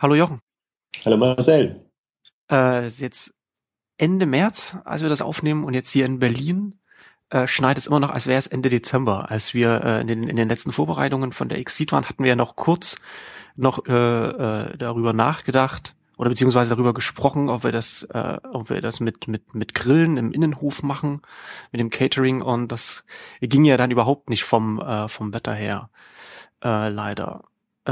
Hallo Jochen. Hallo Marcel. Äh, jetzt Ende März, als wir das aufnehmen und jetzt hier in Berlin äh, schneit es immer noch, als wäre es Ende Dezember. Als wir äh, in, den, in den letzten Vorbereitungen von der Exit waren, hatten wir ja noch kurz noch äh, äh, darüber nachgedacht oder beziehungsweise darüber gesprochen, ob wir das, äh, ob wir das mit mit mit Grillen im Innenhof machen, mit dem Catering und das ging ja dann überhaupt nicht vom äh, vom Wetter her, äh, leider.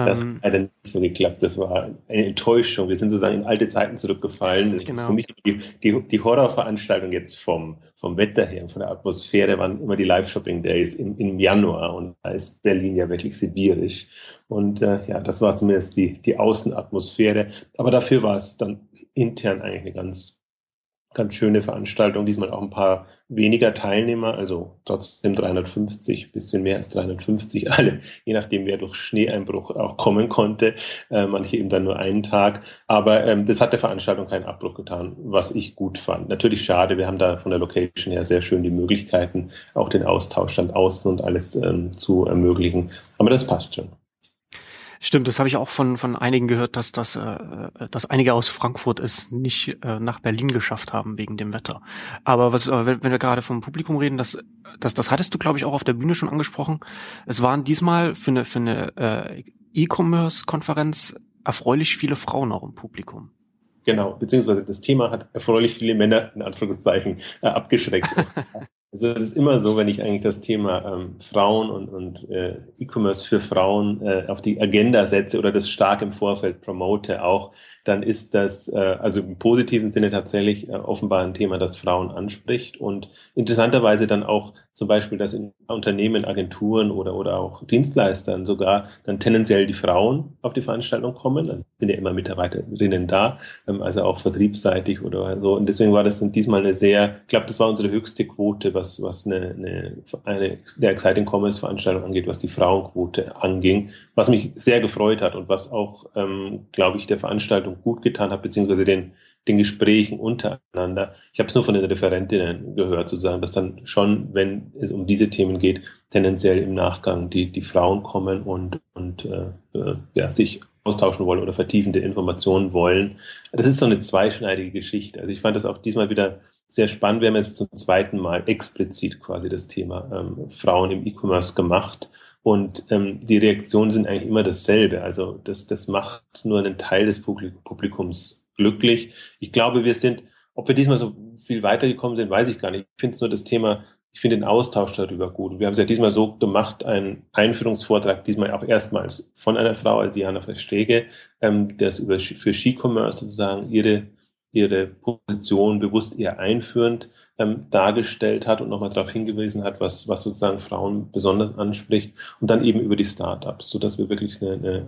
Das hat leider nicht so geklappt. Das war eine Enttäuschung. Wir sind sozusagen in alte Zeiten zurückgefallen. Das genau. ist für mich die, die, die Horrorveranstaltung jetzt vom, vom Wetter her, von der Atmosphäre, waren immer die Live-Shopping-Days im, im Januar. Und da ist Berlin ja wirklich sibirisch. Und äh, ja, das war zumindest die, die Außenatmosphäre. Aber dafür war es dann intern eigentlich eine ganz ganz schöne Veranstaltung. Diesmal auch ein paar weniger Teilnehmer, also trotzdem 350, bisschen mehr als 350 alle, je nachdem, wer durch Schneeeinbruch auch kommen konnte. Äh, manche eben dann nur einen Tag. Aber ähm, das hat der Veranstaltung keinen Abbruch getan, was ich gut fand. Natürlich schade, wir haben da von der Location her sehr schön die Möglichkeiten, auch den Austausch dann außen und alles ähm, zu ermöglichen. Aber das passt schon. Stimmt, das habe ich auch von von einigen gehört, dass das, äh, dass einige aus Frankfurt es nicht äh, nach Berlin geschafft haben wegen dem Wetter. Aber was, äh, wenn, wenn wir gerade vom Publikum reden, das, das, das hattest du, glaube ich, auch auf der Bühne schon angesprochen. Es waren diesmal für eine für eine äh, E-Commerce-Konferenz erfreulich viele Frauen auch im Publikum. Genau, beziehungsweise das Thema hat erfreulich viele Männer in Anführungszeichen äh, abgeschreckt. Also es ist immer so, wenn ich eigentlich das Thema ähm, Frauen und, und äh, E-Commerce für Frauen äh, auf die Agenda setze oder das stark im Vorfeld promote auch, dann ist das äh, also im positiven Sinne tatsächlich äh, offenbar ein Thema, das Frauen anspricht und interessanterweise dann auch zum Beispiel, dass in Unternehmen, Agenturen oder, oder auch Dienstleistern sogar dann tendenziell die Frauen auf die Veranstaltung kommen. Also sind ja immer Mitarbeiterinnen da, ähm, also auch vertriebsseitig oder so. Und deswegen war das diesmal eine sehr, ich glaube, das war unsere höchste Quote, was, was eine, eine, eine der Exciting Commerce Veranstaltung angeht, was die Frauenquote anging, was mich sehr gefreut hat und was auch, ähm, glaube ich, der Veranstaltung gut getan hat, beziehungsweise den den Gesprächen untereinander. Ich habe es nur von den Referentinnen gehört, sozusagen, dass dann schon, wenn es um diese Themen geht, tendenziell im Nachgang die, die Frauen kommen und, und äh, äh, ja, sich austauschen wollen oder vertiefende Informationen wollen. Das ist so eine zweischneidige Geschichte. Also ich fand das auch diesmal wieder sehr spannend. Wir haben jetzt zum zweiten Mal explizit quasi das Thema ähm, Frauen im E-Commerce gemacht. Und ähm, die Reaktionen sind eigentlich immer dasselbe. Also das, das macht nur einen Teil des Publikums glücklich. Ich glaube, wir sind, ob wir diesmal so viel weitergekommen sind, weiß ich gar nicht. Ich finde es nur das Thema, ich finde den Austausch darüber gut. Wir haben es ja diesmal so gemacht, einen Einführungsvortrag, diesmal auch erstmals von einer Frau, Diana Verstege, ähm, das über, für Ski-Commerce sozusagen ihre, ihre Position bewusst eher einführend ähm, dargestellt hat und nochmal darauf hingewiesen hat, was, was sozusagen Frauen besonders anspricht und dann eben über die Startups, so dass wir wirklich eine, eine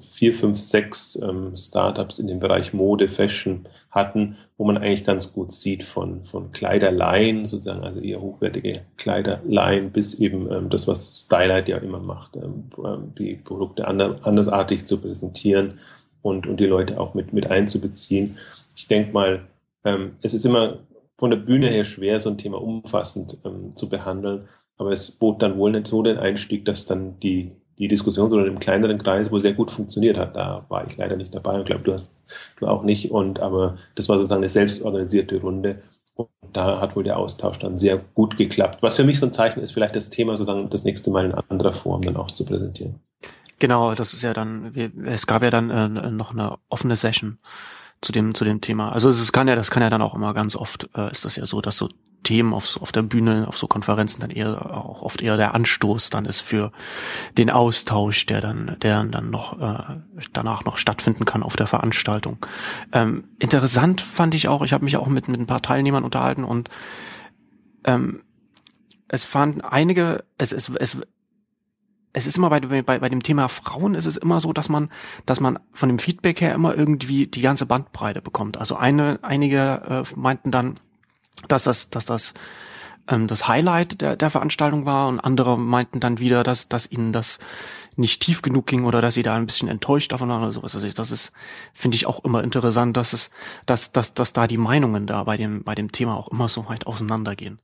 vier, fünf, sechs ähm, Startups in dem Bereich Mode, Fashion hatten, wo man eigentlich ganz gut sieht von, von Kleiderleihen, sozusagen, also eher hochwertige Kleiderleihen bis eben ähm, das, was Stylight ja immer macht, ähm, ähm die Produkte ander, andersartig zu präsentieren und, und die Leute auch mit, mit einzubeziehen. Ich denke mal, ähm, es ist immer von der Bühne her schwer, so ein Thema umfassend ähm, zu behandeln. Aber es bot dann wohl nicht so den Einstieg, dass dann die, die Diskussion so in einem kleineren Kreis, wo sehr gut funktioniert hat, da war ich leider nicht dabei und glaube, du hast du auch nicht. Und aber das war sozusagen eine selbstorganisierte Runde. Und da hat wohl der Austausch dann sehr gut geklappt. Was für mich so ein Zeichen ist, vielleicht das Thema sozusagen das nächste Mal in anderer Form dann auch zu präsentieren. Genau, das ist ja dann, es gab ja dann äh, noch eine offene Session zu dem zu dem Thema. Also es kann ja, das kann ja dann auch immer ganz oft äh, ist das ja so, dass so Themen auf, auf der Bühne, auf so Konferenzen dann eher auch oft eher der Anstoß dann ist für den Austausch, der dann, der dann noch äh, danach noch stattfinden kann auf der Veranstaltung. Ähm, interessant fand ich auch, ich habe mich auch mit, mit ein paar Teilnehmern unterhalten und ähm, es fanden einige, es, es, es, es ist immer bei, bei, bei dem Thema Frauen ist es immer so, dass man, dass man von dem Feedback her immer irgendwie die ganze Bandbreite bekommt. Also eine, einige äh, meinten dann, dass das, dass das ähm, das Highlight der, der Veranstaltung war und andere meinten dann wieder, dass, dass ihnen das nicht tief genug ging oder dass sie da ein bisschen enttäuscht davon waren oder sowas. Also das ist, finde ich auch immer interessant, dass es, dass, dass, dass da die Meinungen da bei dem, bei dem Thema auch immer so weit auseinandergehen.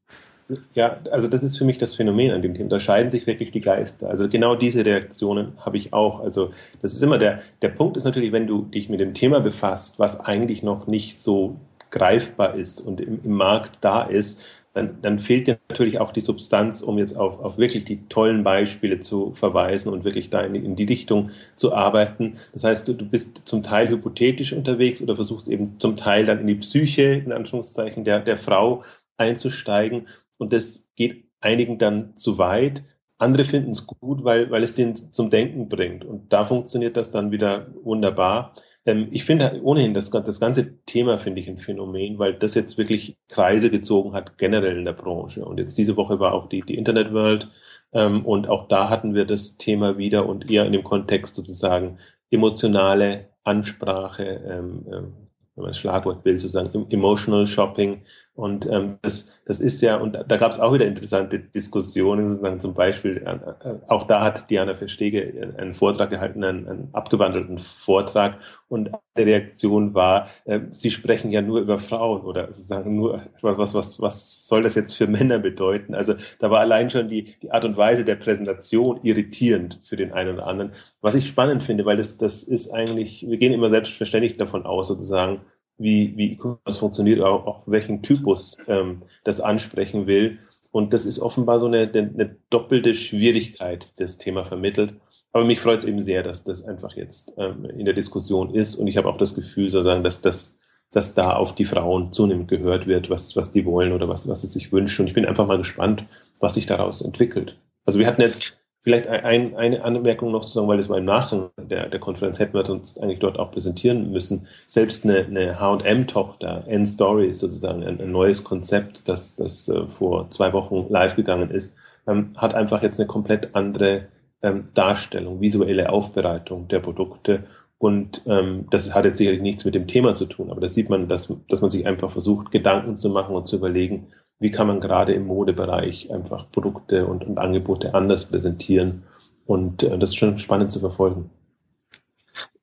Ja, also das ist für mich das Phänomen an dem Thema. Da scheiden sich wirklich die Geister. Also genau diese Reaktionen habe ich auch. Also das ist immer der, der Punkt ist natürlich, wenn du dich mit dem Thema befasst, was eigentlich noch nicht so greifbar ist und im, im Markt da ist, dann, dann fehlt dir natürlich auch die Substanz, um jetzt auf, auf wirklich die tollen Beispiele zu verweisen und wirklich da in, in die Richtung zu arbeiten. Das heißt, du, du bist zum Teil hypothetisch unterwegs oder versuchst eben zum Teil dann in die Psyche, in Anführungszeichen, der, der Frau einzusteigen. Und das geht einigen dann zu weit. Andere finden es gut, weil, weil es den zum Denken bringt. Und da funktioniert das dann wieder wunderbar. Ähm, ich finde ohnehin, das, das ganze Thema finde ich ein Phänomen, weil das jetzt wirklich Kreise gezogen hat, generell in der Branche. Und jetzt diese Woche war auch die, die Internet World. Ähm, und auch da hatten wir das Thema wieder und eher in dem Kontext sozusagen emotionale Ansprache, ähm, ähm wenn man das Schlagwort will, sozusagen Emotional Shopping. Und ähm, das, das ist ja, und da gab es auch wieder interessante Diskussionen, sozusagen zum Beispiel, äh, äh, auch da hat Diana Verstege einen Vortrag gehalten, einen, einen abgewandelten Vortrag. Und die Reaktion war, äh, sie sprechen ja nur über Frauen oder sozusagen nur, was, was, was, was soll das jetzt für Männer bedeuten? Also da war allein schon die, die Art und Weise der Präsentation irritierend für den einen oder anderen. Was ich spannend finde, weil das, das ist eigentlich, wir gehen immer selbstverständlich davon aus, sozusagen, wie, wie E-Commerce funktioniert, auch, auch welchen Typus ähm, das ansprechen will. Und das ist offenbar so eine, eine doppelte Schwierigkeit, das Thema vermittelt. Aber mich freut es eben sehr, dass das einfach jetzt ähm, in der Diskussion ist. Und ich habe auch das Gefühl, sozusagen, dass das dass da auf die Frauen zunehmend gehört wird, was, was die wollen oder was, was sie sich wünschen. Und ich bin einfach mal gespannt, was sich daraus entwickelt. Also wir hatten jetzt Vielleicht ein, eine Anmerkung noch zu sagen, weil das war im Nachgang der, der Konferenz, hätten wir uns eigentlich dort auch präsentieren müssen. Selbst eine, eine H&M-Tochter, N-Story ist sozusagen ein, ein, neues Konzept, das, das äh, vor zwei Wochen live gegangen ist, ähm, hat einfach jetzt eine komplett andere ähm, Darstellung, visuelle Aufbereitung der Produkte. Und ähm, das hat jetzt sicherlich nichts mit dem Thema zu tun, aber da sieht man, dass, dass man sich einfach versucht, Gedanken zu machen und zu überlegen, wie kann man gerade im Modebereich einfach Produkte und, und Angebote anders präsentieren. Und äh, das ist schon spannend zu verfolgen.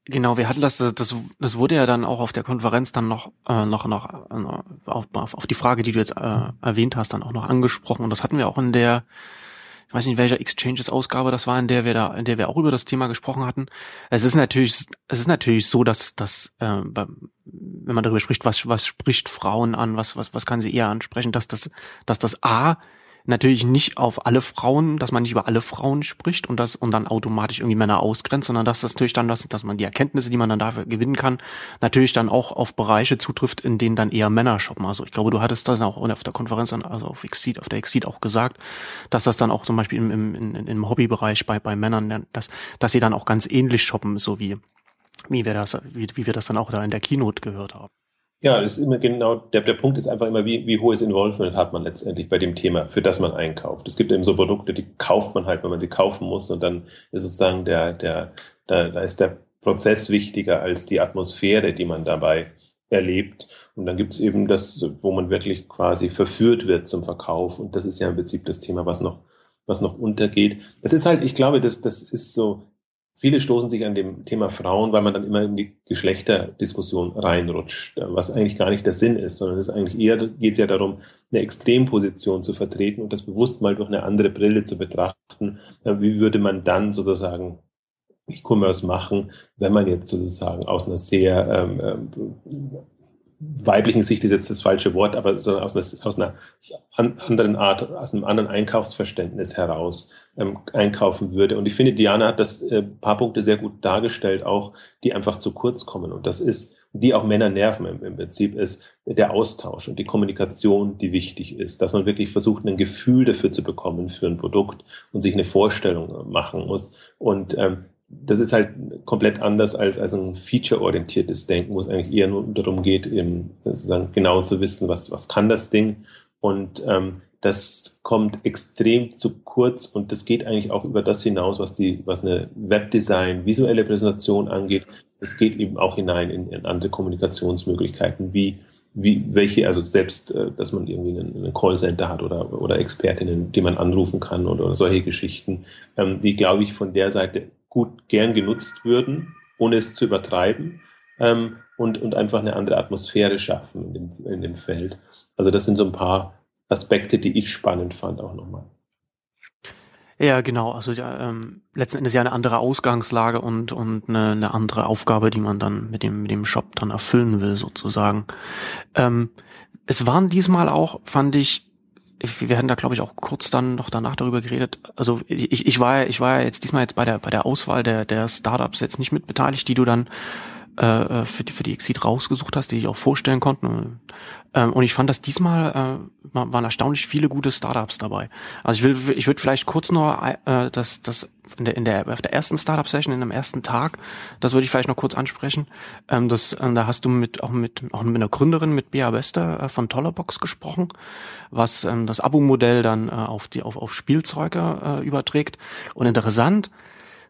Genau, wir hatten das, das, das wurde ja dann auch auf der Konferenz dann noch, äh, noch, noch äh, auf, auf die Frage, die du jetzt äh, erwähnt hast, dann auch noch angesprochen. Und das hatten wir auch in der, ich weiß nicht, welcher Exchanges-Ausgabe das war, in der wir da, in der wir auch über das Thema gesprochen hatten. Es ist natürlich, es ist natürlich so, dass, dass äh, wenn man darüber spricht, was, was spricht Frauen an, was, was, was kann sie eher ansprechen, dass das, dass das A natürlich nicht auf alle Frauen, dass man nicht über alle Frauen spricht und das und dann automatisch irgendwie Männer ausgrenzt, sondern dass das natürlich dann, dass, dass man die Erkenntnisse, die man dann dafür gewinnen kann, natürlich dann auch auf Bereiche zutrifft, in denen dann eher Männer shoppen. Also ich glaube, du hattest das auch auf der Konferenz, also auf Exceed, auf der Exceed auch gesagt, dass das dann auch zum Beispiel im, im, im, Hobbybereich bei, bei Männern, dass, dass sie dann auch ganz ähnlich shoppen, so wie, wie wir das, wie, wie wir das dann auch da in der Keynote gehört haben. Ja, das ist immer genau, der, der Punkt ist einfach immer, wie, wie hohes Involvement hat man letztendlich bei dem Thema, für das man einkauft. Es gibt eben so Produkte, die kauft man halt, wenn man sie kaufen muss und dann ist sozusagen der, der, da, da ist der Prozess wichtiger als die Atmosphäre, die man dabei erlebt. Und dann gibt es eben das, wo man wirklich quasi verführt wird zum Verkauf. Und das ist ja im Prinzip das Thema, was noch, was noch untergeht. Das ist halt, ich glaube, das, das ist so, Viele stoßen sich an dem Thema Frauen, weil man dann immer in die Geschlechterdiskussion reinrutscht, was eigentlich gar nicht der Sinn ist, sondern es ist eigentlich eher geht es ja darum, eine Extremposition zu vertreten und das bewusst mal durch eine andere Brille zu betrachten. Wie würde man dann sozusagen E-Commerce machen, wenn man jetzt sozusagen aus einer sehr ähm, ähm weiblichen Sicht ist jetzt das falsche Wort, aber so aus einer, aus einer anderen Art, aus einem anderen Einkaufsverständnis heraus ähm, einkaufen würde. Und ich finde, Diana hat das äh, paar Punkte sehr gut dargestellt, auch die einfach zu kurz kommen. Und das ist, die auch Männer nerven im, im Prinzip, ist der Austausch und die Kommunikation, die wichtig ist, dass man wirklich versucht, ein Gefühl dafür zu bekommen für ein Produkt und sich eine Vorstellung machen muss. Und ähm, das ist halt komplett anders als, als ein feature-orientiertes Denken, wo es eigentlich eher nur darum geht, eben sozusagen genau zu wissen, was, was kann das Ding. Und ähm, das kommt extrem zu kurz und das geht eigentlich auch über das hinaus, was die, was eine Webdesign, visuelle Präsentation angeht. Es geht eben auch hinein in, in andere Kommunikationsmöglichkeiten, wie wie, welche, also selbst, äh, dass man irgendwie einen, einen Callcenter hat oder, oder Expertinnen, die man anrufen kann oder, solche Geschichten, ähm, die, glaube ich, von der Seite gut gern genutzt würden, ohne es zu übertreiben ähm, und, und einfach eine andere Atmosphäre schaffen in dem, in dem Feld. Also das sind so ein paar Aspekte, die ich spannend fand, auch nochmal. Ja, genau. Also ja, ähm, letzten Endes ja eine andere Ausgangslage und und eine, eine andere Aufgabe, die man dann mit dem mit dem Shop dann erfüllen will, sozusagen. Ähm, es waren diesmal auch, fand ich, wir hatten da glaube ich auch kurz dann noch danach darüber geredet. Also ich, ich war ich war jetzt diesmal jetzt bei der bei der Auswahl der der Startups jetzt nicht mit beteiligt, die du dann äh, für die für die Exit rausgesucht hast, die ich auch vorstellen konnten. Ähm, und ich fand, dass diesmal äh, waren erstaunlich viele gute Startups dabei. Also ich will, ich würde vielleicht kurz nur äh, das, das in der in der auf der ersten Startup Session in dem ersten Tag, das würde ich vielleicht noch kurz ansprechen. Ähm, das, ähm, da hast du mit auch mit auch mit einer Gründerin mit Bea Wester äh, von Tollerbox gesprochen, was ähm, das Abo-Modell dann äh, auf die auf auf Spielzeuge äh, überträgt. Und interessant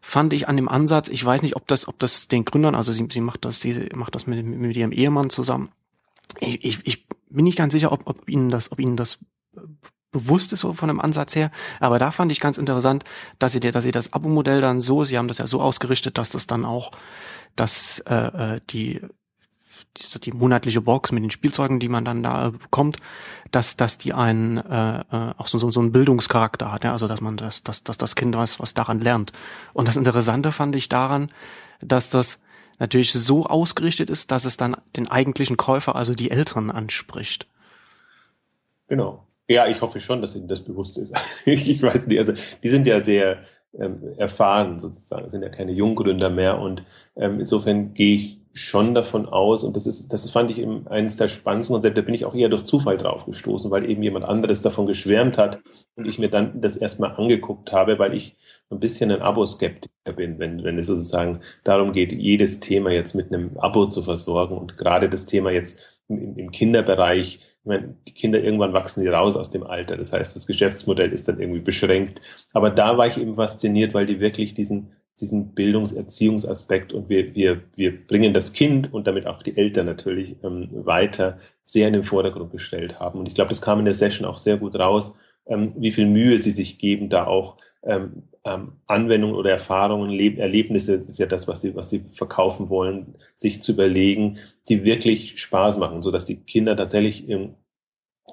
fand ich an dem Ansatz, ich weiß nicht, ob das, ob das den Gründern, also sie, sie macht das, sie macht das mit, mit ihrem Ehemann zusammen, ich, ich, ich bin nicht ganz sicher, ob, ob ihnen das, ob ihnen das bewusst ist so von dem Ansatz her. Aber da fand ich ganz interessant, dass sie, dass sie das Abo-Modell dann so, sie haben das ja so ausgerichtet, dass das dann auch, dass äh, äh die die, monatliche Box mit den Spielzeugen, die man dann da bekommt, dass dass die einen äh, äh, auch so, so so einen Bildungscharakter hat, ja? also dass man das dass, dass das Kind was was daran lernt. Und das Interessante fand ich daran, dass das natürlich so ausgerichtet ist, dass es dann den eigentlichen Käufer, also die Eltern, anspricht. Genau. Ja, ich hoffe schon, dass Ihnen das bewusst ist. ich weiß nicht, also die sind ja sehr ähm, erfahren sozusagen, sind ja keine Junggründer mehr und ähm, insofern gehe ich schon davon aus, und das ist, das fand ich eben eines der spannendsten Konzepte, da bin ich auch eher durch Zufall drauf gestoßen, weil eben jemand anderes davon geschwärmt hat und ich mir dann das erstmal angeguckt habe, weil ich ein bisschen ein Abo-Skeptiker bin, wenn, wenn es sozusagen darum geht, jedes Thema jetzt mit einem Abo zu versorgen und gerade das Thema jetzt im, im Kinderbereich, ich meine, die Kinder irgendwann wachsen die raus aus dem Alter. Das heißt, das Geschäftsmodell ist dann irgendwie beschränkt. Aber da war ich eben fasziniert, weil die wirklich diesen diesen Bildungserziehungsaspekt und wir, wir, wir bringen das Kind und damit auch die Eltern natürlich ähm, weiter sehr in den Vordergrund gestellt haben. Und ich glaube, das kam in der Session auch sehr gut raus, ähm, wie viel Mühe sie sich geben, da auch ähm, ähm, Anwendungen oder Erfahrungen, Leb Erlebnisse, das ist ja das, was sie, was sie verkaufen wollen, sich zu überlegen, die wirklich Spaß machen, so dass die Kinder tatsächlich im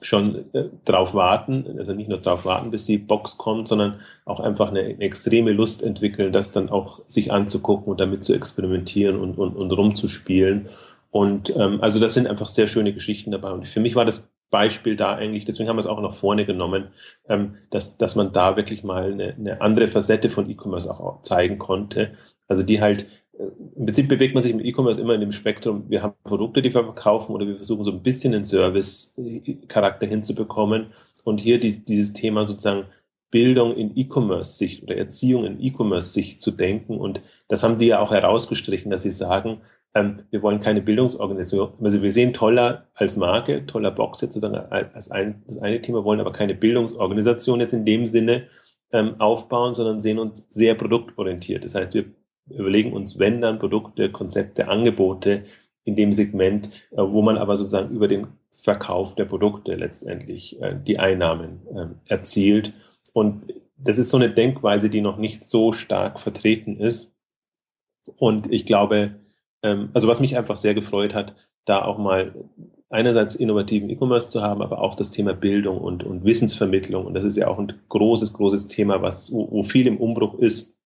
schon äh, drauf warten, also nicht nur drauf warten, bis die Box kommt, sondern auch einfach eine, eine, extreme Lust entwickeln, das dann auch sich anzugucken und damit zu experimentieren und, und, und rumzuspielen. Und ähm, also das sind einfach sehr schöne Geschichten dabei. Und für mich war das Beispiel da eigentlich, deswegen haben wir es auch nach vorne genommen, ähm, dass, dass man da wirklich mal eine, eine andere Facette von E-Commerce auch zeigen konnte. Also die halt im Prinzip bewegt man sich im E-Commerce immer in dem Spektrum, wir haben Produkte, die wir verkaufen oder wir versuchen so ein bisschen den Service-Charakter hinzubekommen. Und hier die, dieses Thema sozusagen Bildung in E-Commerce-Sicht oder Erziehung in E-Commerce-Sicht zu denken. Und das haben die ja auch herausgestrichen, dass sie sagen, ähm, wir wollen keine Bildungsorganisation. Also wir sehen Toller als Marke, Toller Box jetzt sozusagen als ein, das eine Thema, wollen aber keine Bildungsorganisation jetzt in dem Sinne ähm, aufbauen, sondern sehen uns sehr produktorientiert. Das heißt, wir überlegen uns, wenn dann Produkte, Konzepte, Angebote in dem Segment, äh, wo man aber sozusagen über den Verkauf der Produkte letztendlich äh, die Einnahmen ähm, erzielt. Und das ist so eine Denkweise, die noch nicht so stark vertreten ist. Und ich glaube, ähm, also was mich einfach sehr gefreut hat, da auch mal einerseits innovativen E-Commerce zu haben, aber auch das Thema Bildung und, und Wissensvermittlung. Und das ist ja auch ein großes, großes Thema, was, wo, wo viel im Umbruch ist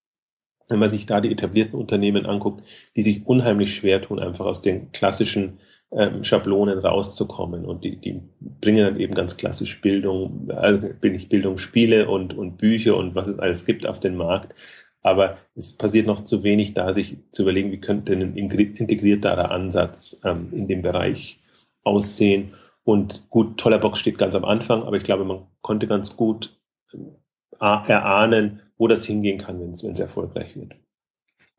wenn man sich da die etablierten Unternehmen anguckt, die sich unheimlich schwer tun, einfach aus den klassischen ähm, Schablonen rauszukommen. Und die, die bringen dann eben ganz klassisch Bildung, also bin ich Bildung, Spiele und, und Bücher und was es alles gibt auf den Markt. Aber es passiert noch zu wenig da, sich zu überlegen, wie könnte ein integrierterer Ansatz ähm, in dem Bereich aussehen. Und gut, toller Box steht ganz am Anfang, aber ich glaube, man konnte ganz gut äh, erahnen, wo das hingehen kann, wenn es erfolgreich wird.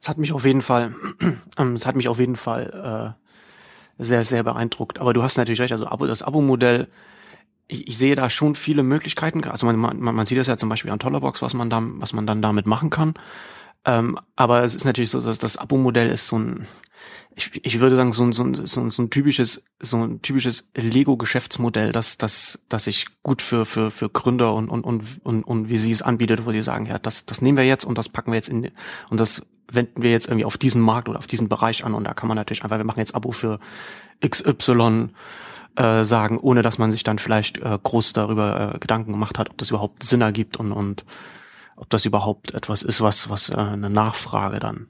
Es hat mich auf jeden Fall, ähm, es hat mich auf jeden Fall äh, sehr, sehr beeindruckt. Aber du hast natürlich recht, also das Abo-Modell, ich, ich sehe da schon viele Möglichkeiten. Also man, man, man sieht das ja zum Beispiel an Tollerbox, was man da, was man dann damit machen kann. Ähm, aber es ist natürlich so, dass das Abo-Modell ist so ein, ich, ich würde sagen, so ein, so, ein, so, ein, so ein typisches, so ein typisches Lego-Geschäftsmodell, das, das, das sich gut für, für, für Gründer und, und, und, und, und wie sie es anbietet, wo sie sagen, ja, das, das nehmen wir jetzt und das packen wir jetzt in, und das wenden wir jetzt irgendwie auf diesen Markt oder auf diesen Bereich an und da kann man natürlich einfach, wir machen jetzt Abo für XY äh, sagen, ohne dass man sich dann vielleicht äh, groß darüber äh, Gedanken gemacht hat, ob das überhaupt Sinn ergibt und, und ob das überhaupt etwas ist, was, was äh, eine Nachfrage dann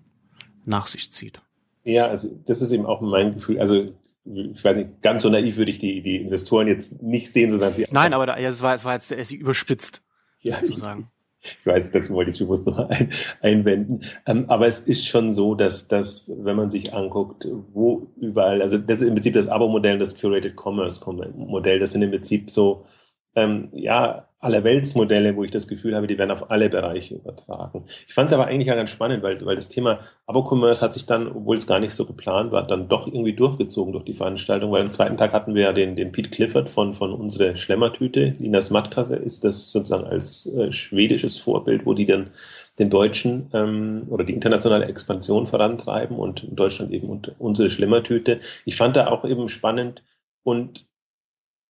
nach sich zieht. Ja, also das ist eben auch mein Gefühl. Also ich weiß nicht, ganz so naiv würde ich die, die Investoren jetzt nicht sehen, so sagen sie. Nein, aber da, ja, es war, es war jetzt, sie überspitzt, ja, sozusagen. Ich, weiß, das wollte ich bewusst noch ein, einwenden. Ähm, aber es ist schon so, dass, dass, wenn man sich anguckt, wo überall, also das ist im Prinzip das Abo-Modell, das Curated Commerce Modell, das sind im Prinzip so, ähm, ja, Allerweltsmodelle, wo ich das Gefühl habe, die werden auf alle Bereiche übertragen. Ich fand es aber eigentlich ja ganz spannend, weil, weil das Thema Abo-Commerce hat sich dann, obwohl es gar nicht so geplant war, dann doch irgendwie durchgezogen durch die Veranstaltung, weil am zweiten Tag hatten wir ja den, den Pete Clifford von, von unserer Schlemmertüte, Linas Matkasse ist das sozusagen als äh, schwedisches Vorbild, wo die dann den deutschen ähm, oder die internationale Expansion vorantreiben und in Deutschland eben unsere Schlemmertüte. Ich fand da auch eben spannend und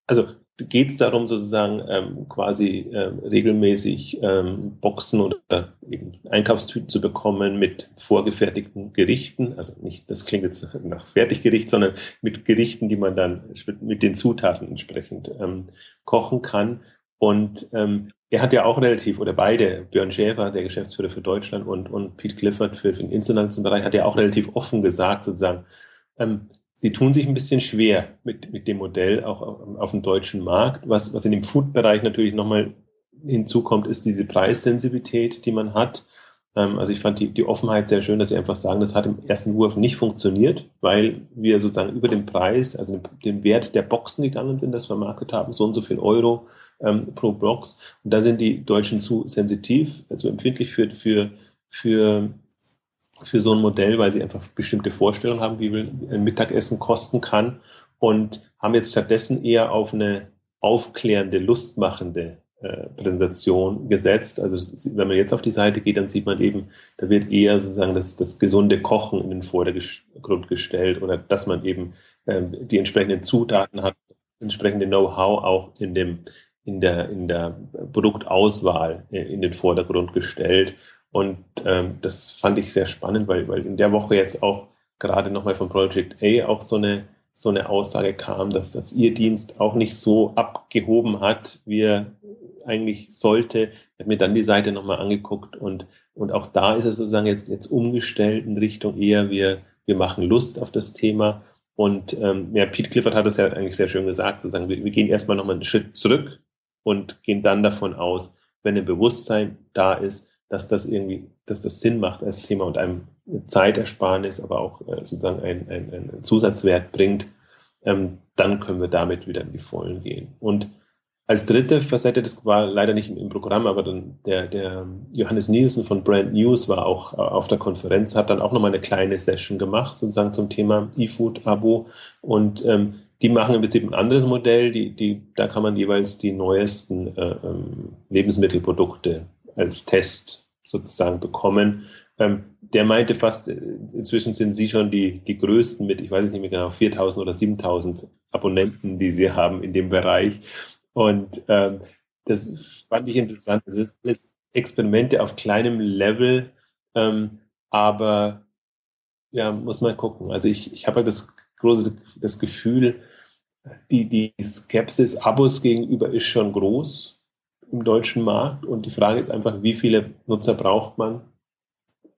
also geht es darum, sozusagen ähm, quasi ähm, regelmäßig ähm, Boxen oder eben Einkaufstüten zu bekommen mit vorgefertigten Gerichten. Also nicht, das klingt jetzt nach Fertiggericht, sondern mit Gerichten, die man dann mit den Zutaten entsprechend ähm, kochen kann. Und ähm, er hat ja auch relativ, oder beide, Björn Schäfer, der Geschäftsführer für Deutschland und, und Pete Clifford für, für den internationalen Bereich, hat ja auch relativ offen gesagt, sozusagen, ähm, sie tun sich ein bisschen schwer mit, mit dem Modell auch auf, auf dem deutschen Markt. Was, was in dem Food-Bereich natürlich nochmal hinzukommt, ist diese Preissensibilität, die man hat. Ähm, also ich fand die, die Offenheit sehr schön, dass sie einfach sagen, das hat im ersten Wurf nicht funktioniert, weil wir sozusagen über den Preis, also den, den Wert der Boxen gegangen sind, das vermarktet haben, so und so viel Euro ähm, pro Box. Und da sind die Deutschen zu sensitiv, also empfindlich für, für, für für so ein Modell, weil sie einfach bestimmte Vorstellungen haben, wie ein Mittagessen kosten kann und haben jetzt stattdessen eher auf eine aufklärende, lustmachende äh, Präsentation gesetzt. Also wenn man jetzt auf die Seite geht, dann sieht man eben, da wird eher sozusagen das, das gesunde Kochen in den Vordergrund gestellt oder dass man eben ähm, die entsprechenden Zutaten hat, entsprechende Know-how auch in dem in der in der Produktauswahl äh, in den Vordergrund gestellt und ähm, das fand ich sehr spannend, weil, weil in der Woche jetzt auch gerade nochmal von Project A auch so eine, so eine Aussage kam, dass das ihr Dienst auch nicht so abgehoben hat, wie er eigentlich sollte. Ich habe mir dann die Seite nochmal angeguckt und, und auch da ist es sozusagen jetzt, jetzt umgestellt in Richtung eher, wir, wir machen Lust auf das Thema. Und ähm, ja, Pete Clifford hat es ja eigentlich sehr schön gesagt, sozusagen, wir, wir gehen erstmal nochmal einen Schritt zurück und gehen dann davon aus, wenn ein Bewusstsein da ist, dass das irgendwie, dass das Sinn macht als Thema und einem Zeitersparnis, aber auch äh, sozusagen ein, ein, ein Zusatzwert bringt, ähm, dann können wir damit wieder in die Vollen gehen. Und als dritte Facette, das war leider nicht im, Programm, aber dann der, der Johannes Nielsen von Brand News war auch äh, auf der Konferenz, hat dann auch nochmal eine kleine Session gemacht, sozusagen zum Thema E-Food-Abo. Und ähm, die machen im Prinzip ein anderes Modell, die, die, da kann man jeweils die neuesten äh, ähm, Lebensmittelprodukte als Test sozusagen bekommen. Ähm, der meinte fast, äh, inzwischen sind sie schon die, die größten mit, ich weiß nicht mehr genau, 4000 oder 7000 Abonnenten, die sie haben in dem Bereich. Und ähm, das fand ich interessant. Das ist alles Experimente auf kleinem Level, ähm, aber ja, muss man gucken. Also ich, ich habe halt das große das Gefühl, die, die Skepsis Abos gegenüber ist schon groß im deutschen Markt. Und die Frage ist einfach, wie viele Nutzer braucht man,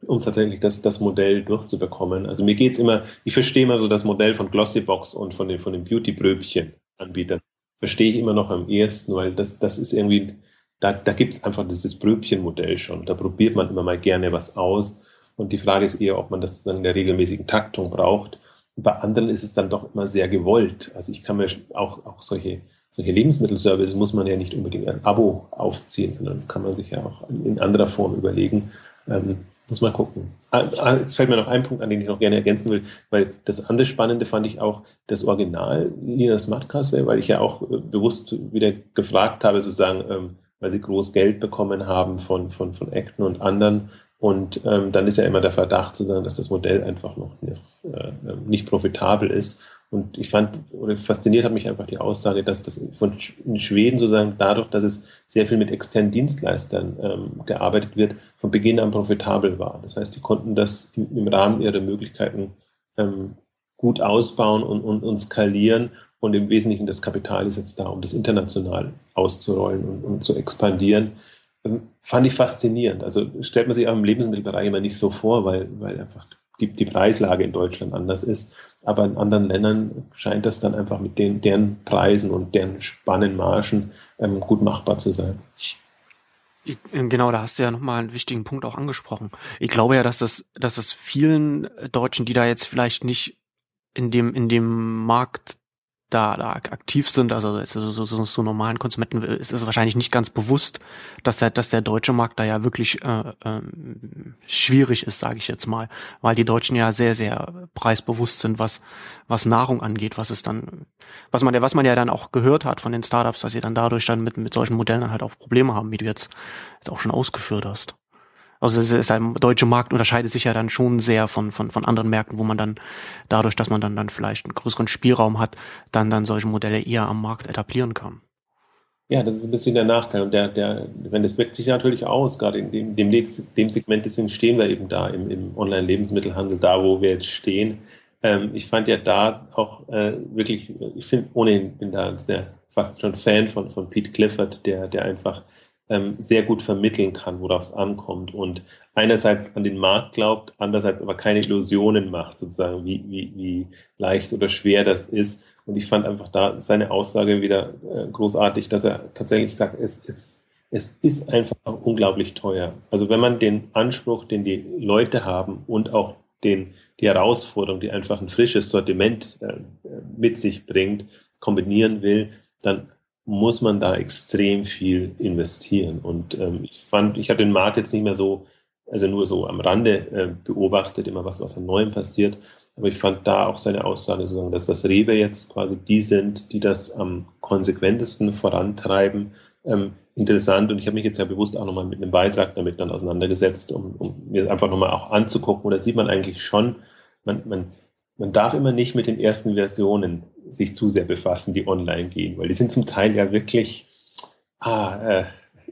um tatsächlich das, das Modell durchzubekommen. Also mir geht es immer, ich verstehe immer so das Modell von Glossybox und von den, von den Beauty-Bröbchen-Anbietern. Verstehe ich immer noch am ehesten, weil das, das ist irgendwie, da, da gibt es einfach dieses Bröbchen-Modell schon. Da probiert man immer mal gerne was aus. Und die Frage ist eher, ob man das dann in der regelmäßigen Taktung braucht. Bei anderen ist es dann doch immer sehr gewollt. Also ich kann mir auch, auch solche solche Lebensmittelservice muss man ja nicht unbedingt ein Abo aufziehen, sondern das kann man sich ja auch in anderer Form überlegen. Ähm, muss mal gucken. Ah, ah, jetzt fällt mir noch ein Punkt an, den ich noch gerne ergänzen will, weil das andere Spannende fand ich auch das Original Lina Smartkasse, weil ich ja auch äh, bewusst wieder gefragt habe, sozusagen, ähm, weil sie groß Geld bekommen haben von, von, von Acton und anderen. Und ähm, dann ist ja immer der Verdacht, sozusagen, dass das Modell einfach noch nicht, äh, nicht profitabel ist. Und ich fand, oder fasziniert hat mich einfach die Aussage, dass das von in Schweden sozusagen dadurch, dass es sehr viel mit externen Dienstleistern ähm, gearbeitet wird, von Beginn an profitabel war. Das heißt, die konnten das im, im Rahmen ihrer Möglichkeiten ähm, gut ausbauen und, und, und skalieren. Und im Wesentlichen das Kapital ist jetzt da, um das international auszurollen und, und zu expandieren. Ähm, fand ich faszinierend. Also stellt man sich auch im Lebensmittelbereich immer nicht so vor, weil, weil einfach die, die Preislage in Deutschland anders ist. Aber in anderen Ländern scheint das dann einfach mit den, deren Preisen und deren Spannenmargen ähm, gut machbar zu sein. Ähm, genau, da hast du ja nochmal einen wichtigen Punkt auch angesprochen. Ich glaube ja, dass das, dass das vielen Deutschen, die da jetzt vielleicht nicht in dem, in dem Markt da, da aktiv sind, also so, so, so, so normalen Konsumenten ist es wahrscheinlich nicht ganz bewusst, dass der, dass der deutsche Markt da ja wirklich äh, ähm, schwierig ist, sage ich jetzt mal, weil die Deutschen ja sehr, sehr preisbewusst sind, was, was Nahrung angeht, was es dann, was man ja, was man ja dann auch gehört hat von den Startups, dass sie dann dadurch dann mit, mit solchen Modellen dann halt auch Probleme haben, wie du jetzt, jetzt auch schon ausgeführt hast. Also es ist, der deutsche Markt unterscheidet sich ja dann schon sehr von, von, von anderen Märkten, wo man dann dadurch, dass man dann, dann vielleicht einen größeren Spielraum hat, dann, dann solche Modelle eher am Markt etablieren kann. Ja, das ist ein bisschen der Nachteil. Und der, der, wenn das wirkt sich natürlich aus, gerade in dem, dem, dem Segment, deswegen stehen wir eben da im, im Online-Lebensmittelhandel, da wo wir jetzt stehen. Ähm, ich fand ja da auch äh, wirklich, ich finde ohnehin bin da sehr fast schon Fan von, von Pete Clifford, der, der einfach ähm, sehr gut vermitteln kann, worauf es ankommt und einerseits an den Markt glaubt, andererseits aber keine Illusionen macht, sozusagen, wie, wie, wie leicht oder schwer das ist. Und ich fand einfach da seine Aussage wieder äh, großartig, dass er tatsächlich sagt, es ist, es ist einfach unglaublich teuer. Also wenn man den Anspruch, den die Leute haben und auch den, die Herausforderung, die einfach ein frisches Sortiment äh, mit sich bringt, kombinieren will, dann muss man da extrem viel investieren. Und ähm, ich fand, ich habe den Markt jetzt nicht mehr so, also nur so am Rande äh, beobachtet, immer was, was an Neuem passiert. Aber ich fand da auch seine Aussage, sozusagen, dass das Rewe jetzt quasi die sind, die das am konsequentesten vorantreiben. Ähm, interessant. Und ich habe mich jetzt ja bewusst auch nochmal mit einem Beitrag damit dann auseinandergesetzt, um, um mir einfach nochmal auch anzugucken. Und da sieht man eigentlich schon, man, man, man darf immer nicht mit den ersten Versionen sich zu sehr befassen, die online gehen, weil die sind zum Teil ja wirklich ah, äh,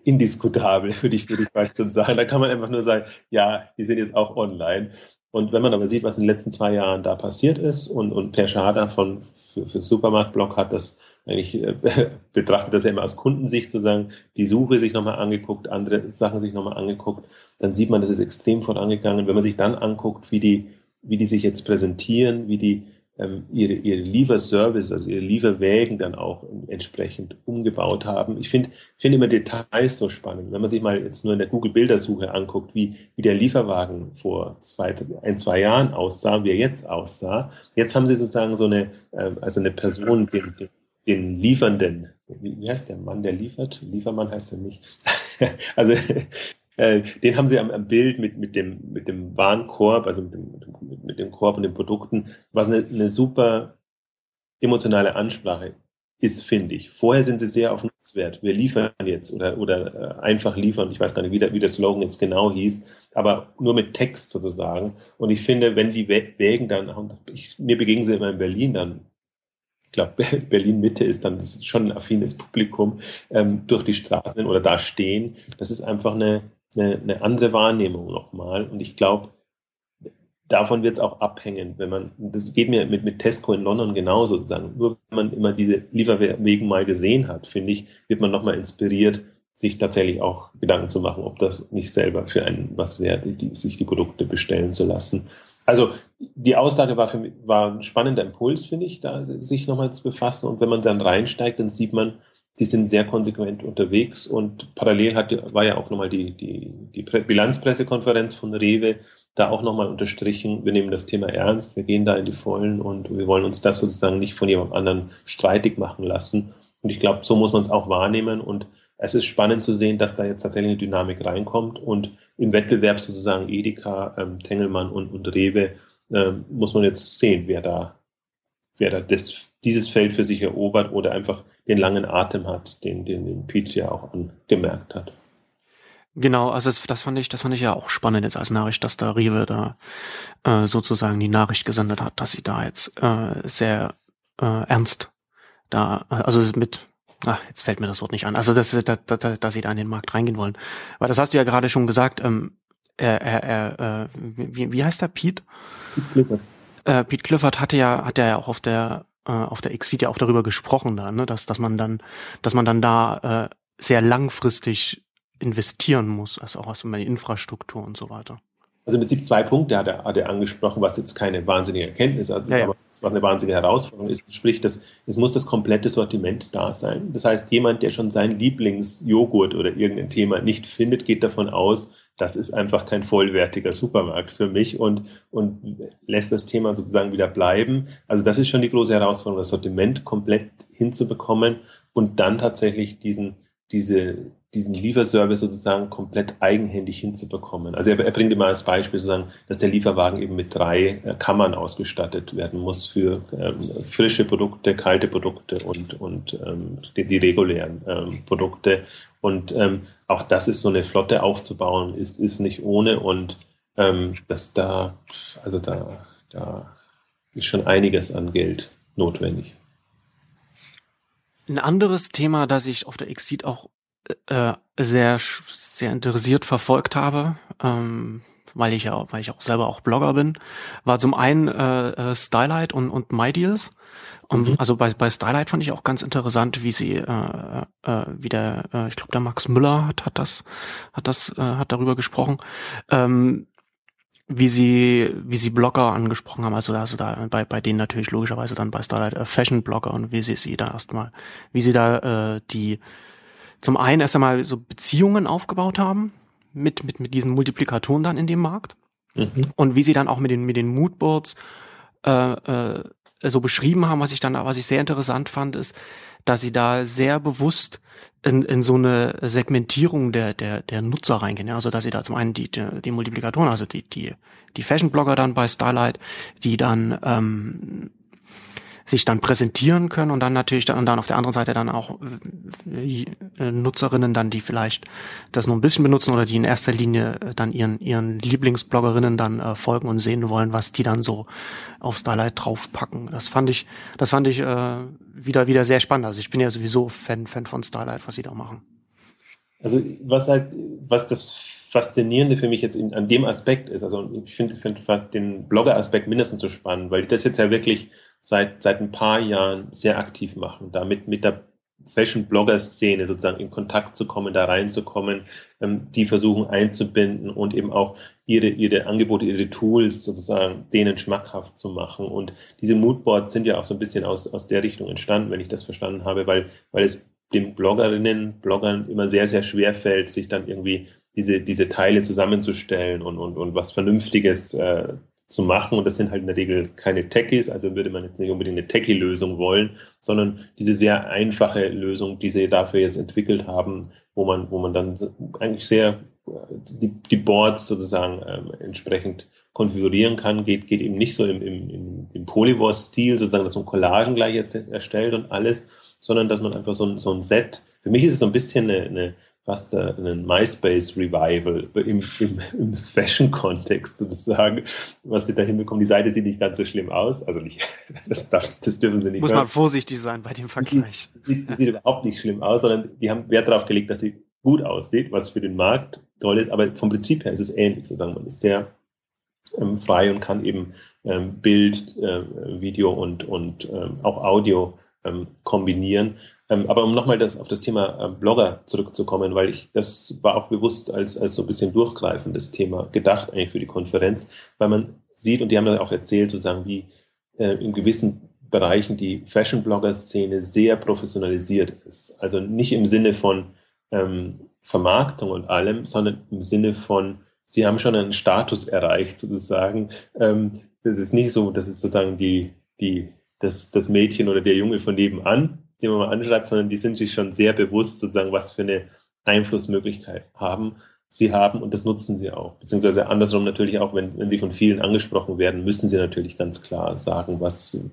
indiskutabel, würde ich, würde ich fast schon sagen. Da kann man einfach nur sagen, ja, die sind jetzt auch online. Und wenn man aber sieht, was in den letzten zwei Jahren da passiert ist und, und Per Schader von, für, für Supermarktblog hat das eigentlich äh, betrachtet das ja immer aus Kundensicht sozusagen, die Suche sich nochmal angeguckt, andere Sachen sich nochmal angeguckt, dann sieht man, das ist extrem vorangegangen. Wenn man sich dann anguckt, wie die, wie die sich jetzt präsentieren, wie die ähm, ihre, ihre Lieferservice, also ihre Lieferwägen dann auch entsprechend umgebaut haben. Ich finde finde immer Details so spannend. Wenn man sich mal jetzt nur in der Google-Bildersuche anguckt, wie, wie der Lieferwagen vor zwei, ein, zwei Jahren aussah, wie er jetzt aussah. Jetzt haben sie sozusagen so eine, ähm, also eine Person, den, den, den Liefernden, wie, wie heißt der Mann, der liefert? Liefermann heißt er nicht. also äh, den haben sie am, am, Bild mit, mit, dem, mit dem Warenkorb, also mit dem, mit dem Korb und den Produkten, was eine, eine super emotionale Ansprache ist, finde ich. Vorher sind sie sehr auf Nutzwert. Wir liefern jetzt oder, oder äh, einfach liefern. Ich weiß gar nicht, wie der, wie der Slogan jetzt genau hieß, aber nur mit Text sozusagen. Und ich finde, wenn die Wägen dann, ich, mir begegnen sie immer in Berlin dann, ich glaube, Berlin Mitte ist dann schon ein affines Publikum, ähm, durch die Straßen oder da stehen. Das ist einfach eine, eine, eine andere Wahrnehmung nochmal. Und ich glaube, davon wird es auch abhängen, wenn man, das geht mir mit, mit Tesco in London genauso sozusagen. Nur wenn man immer diese Lieferwegen mal gesehen hat, finde ich, wird man nochmal inspiriert, sich tatsächlich auch Gedanken zu machen, ob das nicht selber für einen was wäre, die, sich die Produkte bestellen zu lassen. Also die Aussage war für mich war ein spannender Impuls, finde ich, da sich nochmal zu befassen. Und wenn man dann reinsteigt, dann sieht man, die sind sehr konsequent unterwegs und parallel hat, war ja auch nochmal die, die, die Bilanzpressekonferenz von Rewe da auch nochmal unterstrichen, wir nehmen das Thema ernst, wir gehen da in die Vollen und wir wollen uns das sozusagen nicht von jemand anderen streitig machen lassen. Und ich glaube, so muss man es auch wahrnehmen und es ist spannend zu sehen, dass da jetzt tatsächlich eine Dynamik reinkommt und im Wettbewerb sozusagen Edeka, ähm, Tengelmann und, und Rewe ähm, muss man jetzt sehen, wer da, wer da das, dieses Feld für sich erobert oder einfach den langen Atem hat, den, den, den Pete ja auch angemerkt hat. Genau, also das, das fand ich, das fand ich ja auch spannend jetzt als Nachricht, dass da Rewe da äh, sozusagen die Nachricht gesendet hat, dass sie da jetzt äh, sehr äh, ernst da, also mit, ach, jetzt fällt mir das Wort nicht an, also dass, dass, dass, dass sie da in den Markt reingehen wollen. Weil das hast du ja gerade schon gesagt, ähm, er, er, er, äh, wie, wie heißt der, Pete? Pete Clifford. Äh, Pete Clifford hatte ja, hat ja auch auf der äh, auf der Exit ja auch darüber gesprochen da, ne, dass, dass man dann, dass man dann da äh, sehr langfristig investieren muss, also auch aus der Infrastruktur und so weiter. Also im Prinzip zwei Punkte hat er, hat er angesprochen, was jetzt keine wahnsinnige Erkenntnis ist, ja, ja. aber was eine wahnsinnige Herausforderung ist. Sprich, dass, es muss das komplette Sortiment da sein. Das heißt, jemand, der schon sein Lieblingsjoghurt oder irgendein Thema nicht findet, geht davon aus, das ist einfach kein vollwertiger Supermarkt für mich und, und lässt das Thema sozusagen wieder bleiben. Also das ist schon die große Herausforderung, das Sortiment komplett hinzubekommen und dann tatsächlich diesen, diese, diesen Lieferservice sozusagen komplett eigenhändig hinzubekommen. Also er, er, bringt immer als Beispiel sozusagen, dass der Lieferwagen eben mit drei äh, Kammern ausgestattet werden muss für ähm, frische Produkte, kalte Produkte und, und ähm, die, die, regulären ähm, Produkte. Und ähm, auch das ist so eine Flotte aufzubauen, ist, ist nicht ohne und ähm, dass da, also da, da ist schon einiges an Geld notwendig. Ein anderes Thema, das ich auf der Exit auch äh, sehr sehr interessiert verfolgt habe, ähm, weil ich ja, weil ich auch selber auch Blogger bin, war zum einen äh, äh, Stylight und und MyDeals. Und mhm. also bei bei Stylight fand ich auch ganz interessant, wie sie äh, äh, wie der äh, ich glaube der Max Müller hat hat das hat das äh, hat darüber gesprochen. Ähm, wie sie, wie sie Blogger angesprochen haben, also, also da bei, bei denen natürlich logischerweise dann bei Starlight äh, Fashion Blogger und wie sie sie da erstmal, wie sie da äh, die zum einen erst einmal so Beziehungen aufgebaut haben mit, mit, mit diesen Multiplikatoren dann in dem Markt mhm. und wie sie dann auch mit den, mit den Moodboards äh, äh, so beschrieben haben, was ich dann, was ich sehr interessant fand, ist, dass sie da sehr bewusst in, in so eine Segmentierung der, der, der Nutzer reingehen. Ja? Also dass sie da zum einen die, die, die Multiplikatoren, also die, die, die Fashion-Blogger dann bei Starlight, die dann ähm, sich dann präsentieren können und dann natürlich dann, und dann auf der anderen Seite dann auch äh, Nutzerinnen dann, die vielleicht das nur ein bisschen benutzen oder die in erster Linie äh, dann ihren, ihren Lieblingsbloggerinnen dann äh, folgen und sehen wollen, was die dann so auf Starlight draufpacken. Das fand ich, das fand ich äh, wieder, wieder sehr spannend. Also ich bin ja sowieso Fan, Fan von Starlight, was sie da machen. Also was halt, was das Faszinierende für mich jetzt in, an dem Aspekt ist, also ich finde find den Blogger-Aspekt mindestens so spannend, weil das jetzt ja wirklich seit, seit ein paar Jahren sehr aktiv machen, damit mit der Fashion-Blogger-Szene sozusagen in Kontakt zu kommen, da reinzukommen, ähm, die versuchen einzubinden und eben auch ihre, ihre Angebote, ihre Tools sozusagen denen schmackhaft zu machen. Und diese Moodboards sind ja auch so ein bisschen aus, aus der Richtung entstanden, wenn ich das verstanden habe, weil, weil es den Bloggerinnen, Bloggern immer sehr, sehr schwer fällt, sich dann irgendwie diese, diese Teile zusammenzustellen und, und, und was Vernünftiges äh, zu machen. Und das sind halt in der Regel keine Techies, also würde man jetzt nicht unbedingt eine Techie-Lösung wollen, sondern diese sehr einfache Lösung, die sie dafür jetzt entwickelt haben, wo man, wo man dann eigentlich sehr die, die Boards sozusagen ähm, entsprechend konfigurieren kann, geht, geht eben nicht so im, im, im, Polyvore-Stil, sozusagen, dass man Collagen gleich jetzt erstellt und alles, sondern dass man einfach so ein, so ein Set, für mich ist es so ein bisschen eine, eine fast ein MySpace-Revival im, im, im Fashion-Kontext sozusagen, was sie da hinbekommen. Die Seite sieht nicht ganz so schlimm aus, also nicht, das, darf, das dürfen sie nicht. Muss hören. man vorsichtig sein bei dem Vergleich. Die, die sieht überhaupt nicht schlimm aus, sondern die haben Wert darauf gelegt, dass sie gut aussieht, was für den Markt toll ist, aber vom Prinzip her ist es ähnlich, sozusagen. Man ist sehr ähm, frei und kann eben ähm, Bild, äh, Video und, und ähm, auch Audio ähm, kombinieren. Ähm, aber um nochmal das, auf das Thema ähm, Blogger zurückzukommen, weil ich, das war auch bewusst als, als so ein bisschen durchgreifendes Thema gedacht eigentlich für die Konferenz, weil man sieht, und die haben ja auch erzählt, sozusagen, wie äh, in gewissen Bereichen die Fashion-Blogger-Szene sehr professionalisiert ist. Also nicht im Sinne von ähm, Vermarktung und allem, sondern im Sinne von, sie haben schon einen Status erreicht, sozusagen. Ähm, das ist nicht so, das ist sozusagen die, die, das, das Mädchen oder der Junge von nebenan, den man mal anschreibt, sondern die sind sich schon sehr bewusst, sozusagen, was für eine Einflussmöglichkeit haben sie haben und das nutzen sie auch. Beziehungsweise andersrum natürlich auch, wenn, wenn sie von vielen angesprochen werden, müssen sie natürlich ganz klar sagen, was,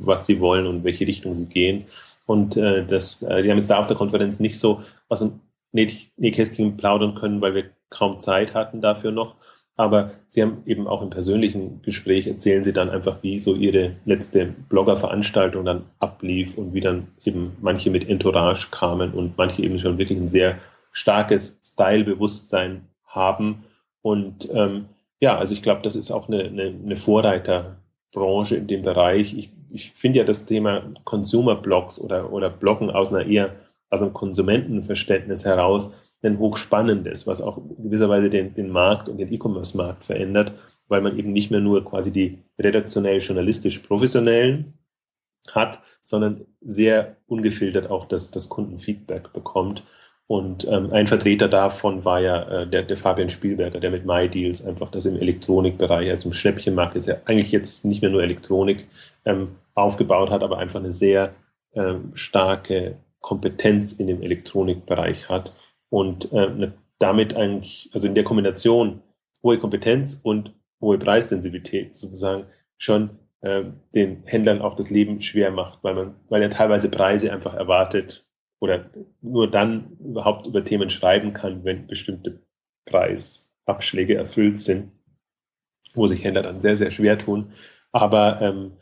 was sie wollen und welche Richtung sie gehen. Und äh, das, äh, die haben jetzt da auf der Konferenz nicht so aus dem Nähkästchen plaudern können, weil wir kaum Zeit hatten dafür noch, aber Sie haben eben auch im persönlichen Gespräch erzählen Sie dann einfach, wie so Ihre letzte Blogger-Veranstaltung dann ablief und wie dann eben manche mit Entourage kamen und manche eben schon wirklich ein sehr starkes Style-Bewusstsein haben. Und ähm, ja, also ich glaube, das ist auch eine, eine, eine Vorreiterbranche in dem Bereich. Ich, ich finde ja das Thema Consumer Blogs oder, oder Bloggen aus einer eher aus einem Konsumentenverständnis heraus ein hochspannendes, was auch gewisserweise den, den Markt und den E-Commerce-Markt verändert, weil man eben nicht mehr nur quasi die redaktionell journalistisch professionellen hat, sondern sehr ungefiltert auch das, das Kundenfeedback bekommt. Und ähm, ein Vertreter davon war ja äh, der, der Fabian Spielberger, der mit MyDeals einfach das im Elektronikbereich, also im Schnäppchenmarkt jetzt ja eigentlich jetzt nicht mehr nur Elektronik ähm, aufgebaut hat, aber einfach eine sehr ähm, starke Kompetenz in dem Elektronikbereich hat und äh, damit eigentlich, also in der Kombination hohe Kompetenz und hohe Preissensibilität sozusagen schon äh, den Händlern auch das Leben schwer macht, weil man, weil er teilweise Preise einfach erwartet oder nur dann überhaupt über Themen schreiben kann, wenn bestimmte Preisabschläge erfüllt sind, wo sich Händler dann sehr, sehr schwer tun. Aber ähm,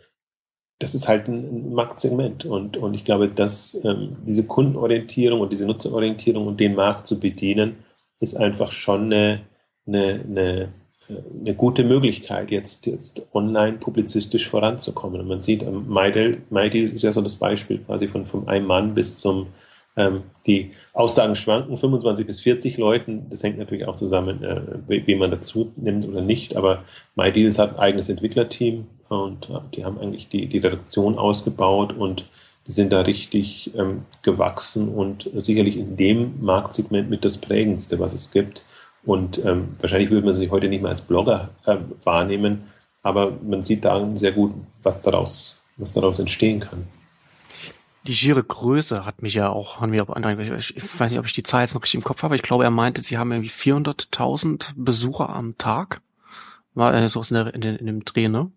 das ist halt ein, Marktsegment. Und, und ich glaube, dass ähm, diese Kundenorientierung und diese Nutzerorientierung und den Markt zu bedienen, ist einfach schon eine, eine, eine, eine gute Möglichkeit, jetzt, jetzt online publizistisch voranzukommen. Und man sieht, ähm, MyDeal ist ja so das Beispiel quasi von, von einem Mann bis zum ähm, die Aussagen schwanken, 25 bis 40 Leuten. Das hängt natürlich auch zusammen, äh, wie man dazu nimmt oder nicht. Aber MyDeals hat ein eigenes Entwicklerteam und äh, die haben eigentlich die, die Redaktion ausgebaut und die sind da richtig ähm, gewachsen und sicherlich in dem Marktsegment mit das prägendste, was es gibt. Und ähm, wahrscheinlich würde man sich heute nicht mehr als Blogger äh, wahrnehmen, aber man sieht da sehr gut, was daraus, was daraus entstehen kann die schiere Größe hat mich ja auch, haben wir, ich, ich weiß nicht, ob ich die Zahl jetzt noch richtig im Kopf habe, ich glaube, er meinte, sie haben irgendwie 400.000 Besucher am Tag. War äh, so in, der, in, in dem Dreh, ne?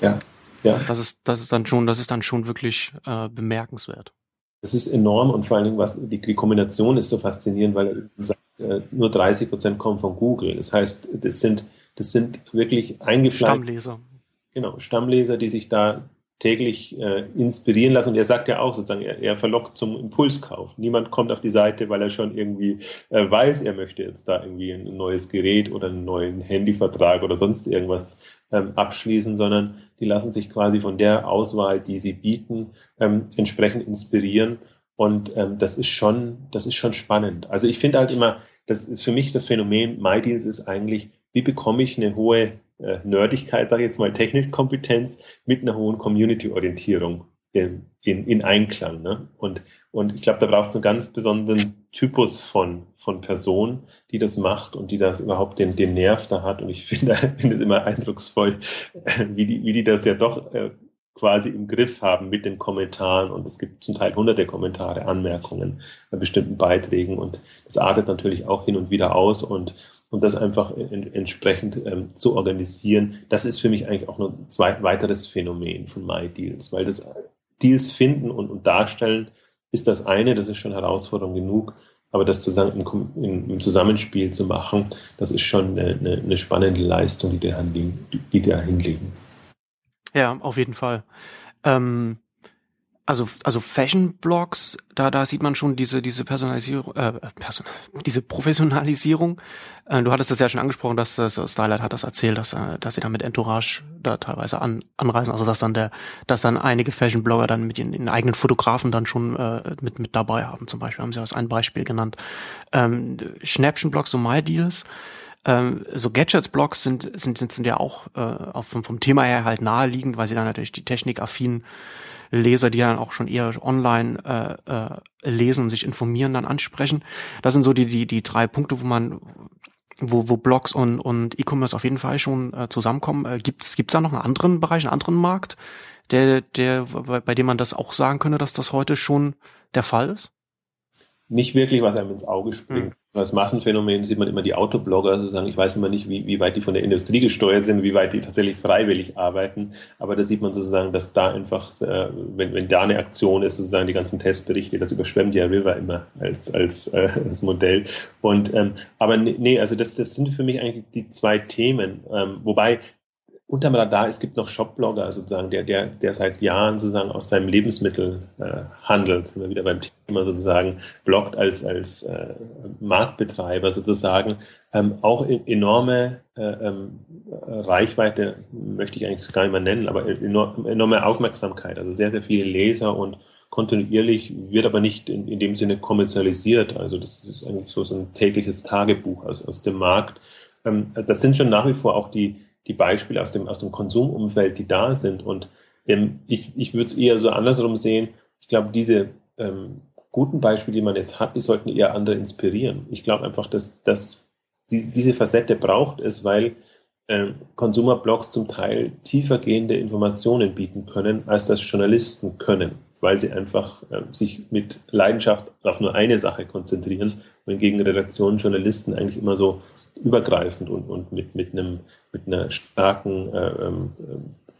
Ja, ja. Das ist, das ist dann schon, das ist dann schon wirklich äh, bemerkenswert. Das ist enorm und vor allen Dingen, was die, die Kombination ist so faszinierend, weil sagt, äh, nur 30 Prozent kommen von Google. Das heißt, das sind, das sind wirklich eingefleischte Stammleser. Genau, Stammleser, die sich da täglich äh, inspirieren lassen. Und er sagt ja auch sozusagen, er, er, verlockt zum Impulskauf. Niemand kommt auf die Seite, weil er schon irgendwie äh, weiß, er möchte jetzt da irgendwie ein neues Gerät oder einen neuen Handyvertrag oder sonst irgendwas ähm, abschließen, sondern die lassen sich quasi von der Auswahl, die sie bieten, ähm, entsprechend inspirieren. Und ähm, das ist schon, das ist schon spannend. Also ich finde halt immer, das ist für mich das Phänomen, MyDeals ist eigentlich, wie bekomme ich eine hohe äh, Nerdigkeit, sage ich jetzt mal, Technikkompetenz mit einer hohen Community-Orientierung in, in, in, Einklang. Ne? Und, und ich glaube, da braucht es einen ganz besonderen Typus von, von Person, die das macht und die das überhaupt den, den Nerv da hat. Und ich finde find es immer eindrucksvoll, wie die, wie die das ja doch äh, quasi im Griff haben mit den Kommentaren. Und es gibt zum Teil hunderte Kommentare, Anmerkungen bei bestimmten Beiträgen. Und das artet natürlich auch hin und wieder aus. Und und das einfach in, entsprechend ähm, zu organisieren, das ist für mich eigentlich auch noch ein weiteres Phänomen von MyDeals, weil das Deals finden und, und darstellen ist das eine, das ist schon Herausforderung genug, aber das zusammen im, im, Zusammenspiel zu machen, das ist schon eine, eine, spannende Leistung, die da hinlegen. Ja, auf jeden Fall. Ähm, also, also Fashion-Blogs, da, da sieht man schon diese, diese Personalisierung, äh, Person, diese Professionalisierung. Äh, du hattest das ja schon angesprochen, dass das Starlight hat das erzählt, dass, äh, dass sie da mit Entourage da teilweise an, anreisen. Also dass dann der, dass dann einige Fashion-Blogger dann mit ihren, eigenen Fotografen dann schon äh, mit, mit dabei haben. Zum Beispiel haben sie als ein Beispiel genannt. Ähm, Schnäppchen-Blogs, so MyDeals. Ähm, so Gadgets-Blogs sind, sind, sind, ja auch äh, vom, vom Thema her halt naheliegend, weil sie dann natürlich die technikaffinen Leser, die dann auch schon eher online äh, äh, lesen und sich informieren, dann ansprechen. Das sind so die, die, die drei Punkte, wo man wo, wo Blogs und, und E-Commerce auf jeden Fall schon äh, zusammenkommen. Äh, gibt's gibt's da noch einen anderen Bereich, einen anderen Markt, der, der, bei, bei dem man das auch sagen könnte, dass das heute schon der Fall ist? Nicht wirklich, was einem ins Auge springt. Hm. Als Massenphänomen sieht man immer die Autoblogger sozusagen. Ich weiß immer nicht, wie, wie weit die von der Industrie gesteuert sind, wie weit die tatsächlich freiwillig arbeiten. Aber da sieht man sozusagen, dass da einfach, äh, wenn, wenn da eine Aktion ist, sozusagen die ganzen Testberichte, das überschwemmt ja River immer als, als, äh, als Modell. Und, ähm, aber nee, also das, das sind für mich eigentlich die zwei Themen. Ähm, wobei unterm Radar, es gibt noch Shopblogger sozusagen, der, der, der seit Jahren sozusagen aus seinem Lebensmittel äh, handelt, sind wir wieder beim Thema sozusagen, bloggt als, als äh, Marktbetreiber sozusagen, ähm, auch enorme äh, ähm, Reichweite, möchte ich eigentlich gar nicht mehr nennen, aber enorm, enorme Aufmerksamkeit, also sehr, sehr viele Leser und kontinuierlich, wird aber nicht in, in dem Sinne kommerzialisiert. Also das ist eigentlich so, so ein tägliches Tagebuch aus, aus dem Markt. Ähm, das sind schon nach wie vor auch die, die Beispiele aus dem, aus dem Konsumumfeld, die da sind. Und ähm, ich, ich würde es eher so andersrum sehen. Ich glaube, diese ähm, guten Beispiele, die man jetzt hat, die sollten eher andere inspirieren. Ich glaube einfach, dass, dass die, diese Facette braucht es, weil ähm, Consumer-Blogs zum Teil tiefergehende Informationen bieten können, als das Journalisten können, weil sie einfach äh, sich mit Leidenschaft auf nur eine Sache konzentrieren, wohingegen Redaktionen, Journalisten eigentlich immer so übergreifend und, und mit, mit, einem, mit einer starken äh, ähm,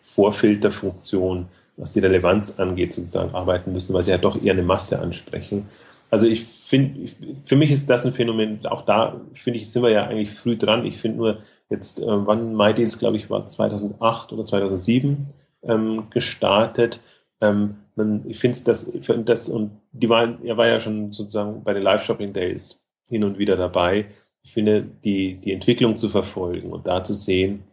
Vorfilterfunktion, was die Relevanz angeht, sozusagen arbeiten müssen, weil sie ja doch eher eine Masse ansprechen. Also ich finde, für mich ist das ein Phänomen, auch da finde ich, sind wir ja eigentlich früh dran. Ich finde nur jetzt, äh, wann MyDeals, glaube ich, war 2008 oder 2007 ähm, gestartet. Ähm, man, ich finde das, das, und die waren, er war ja schon sozusagen bei den Live-Shopping Days hin und wieder dabei ich finde, die, die Entwicklung zu verfolgen und da zu sehen,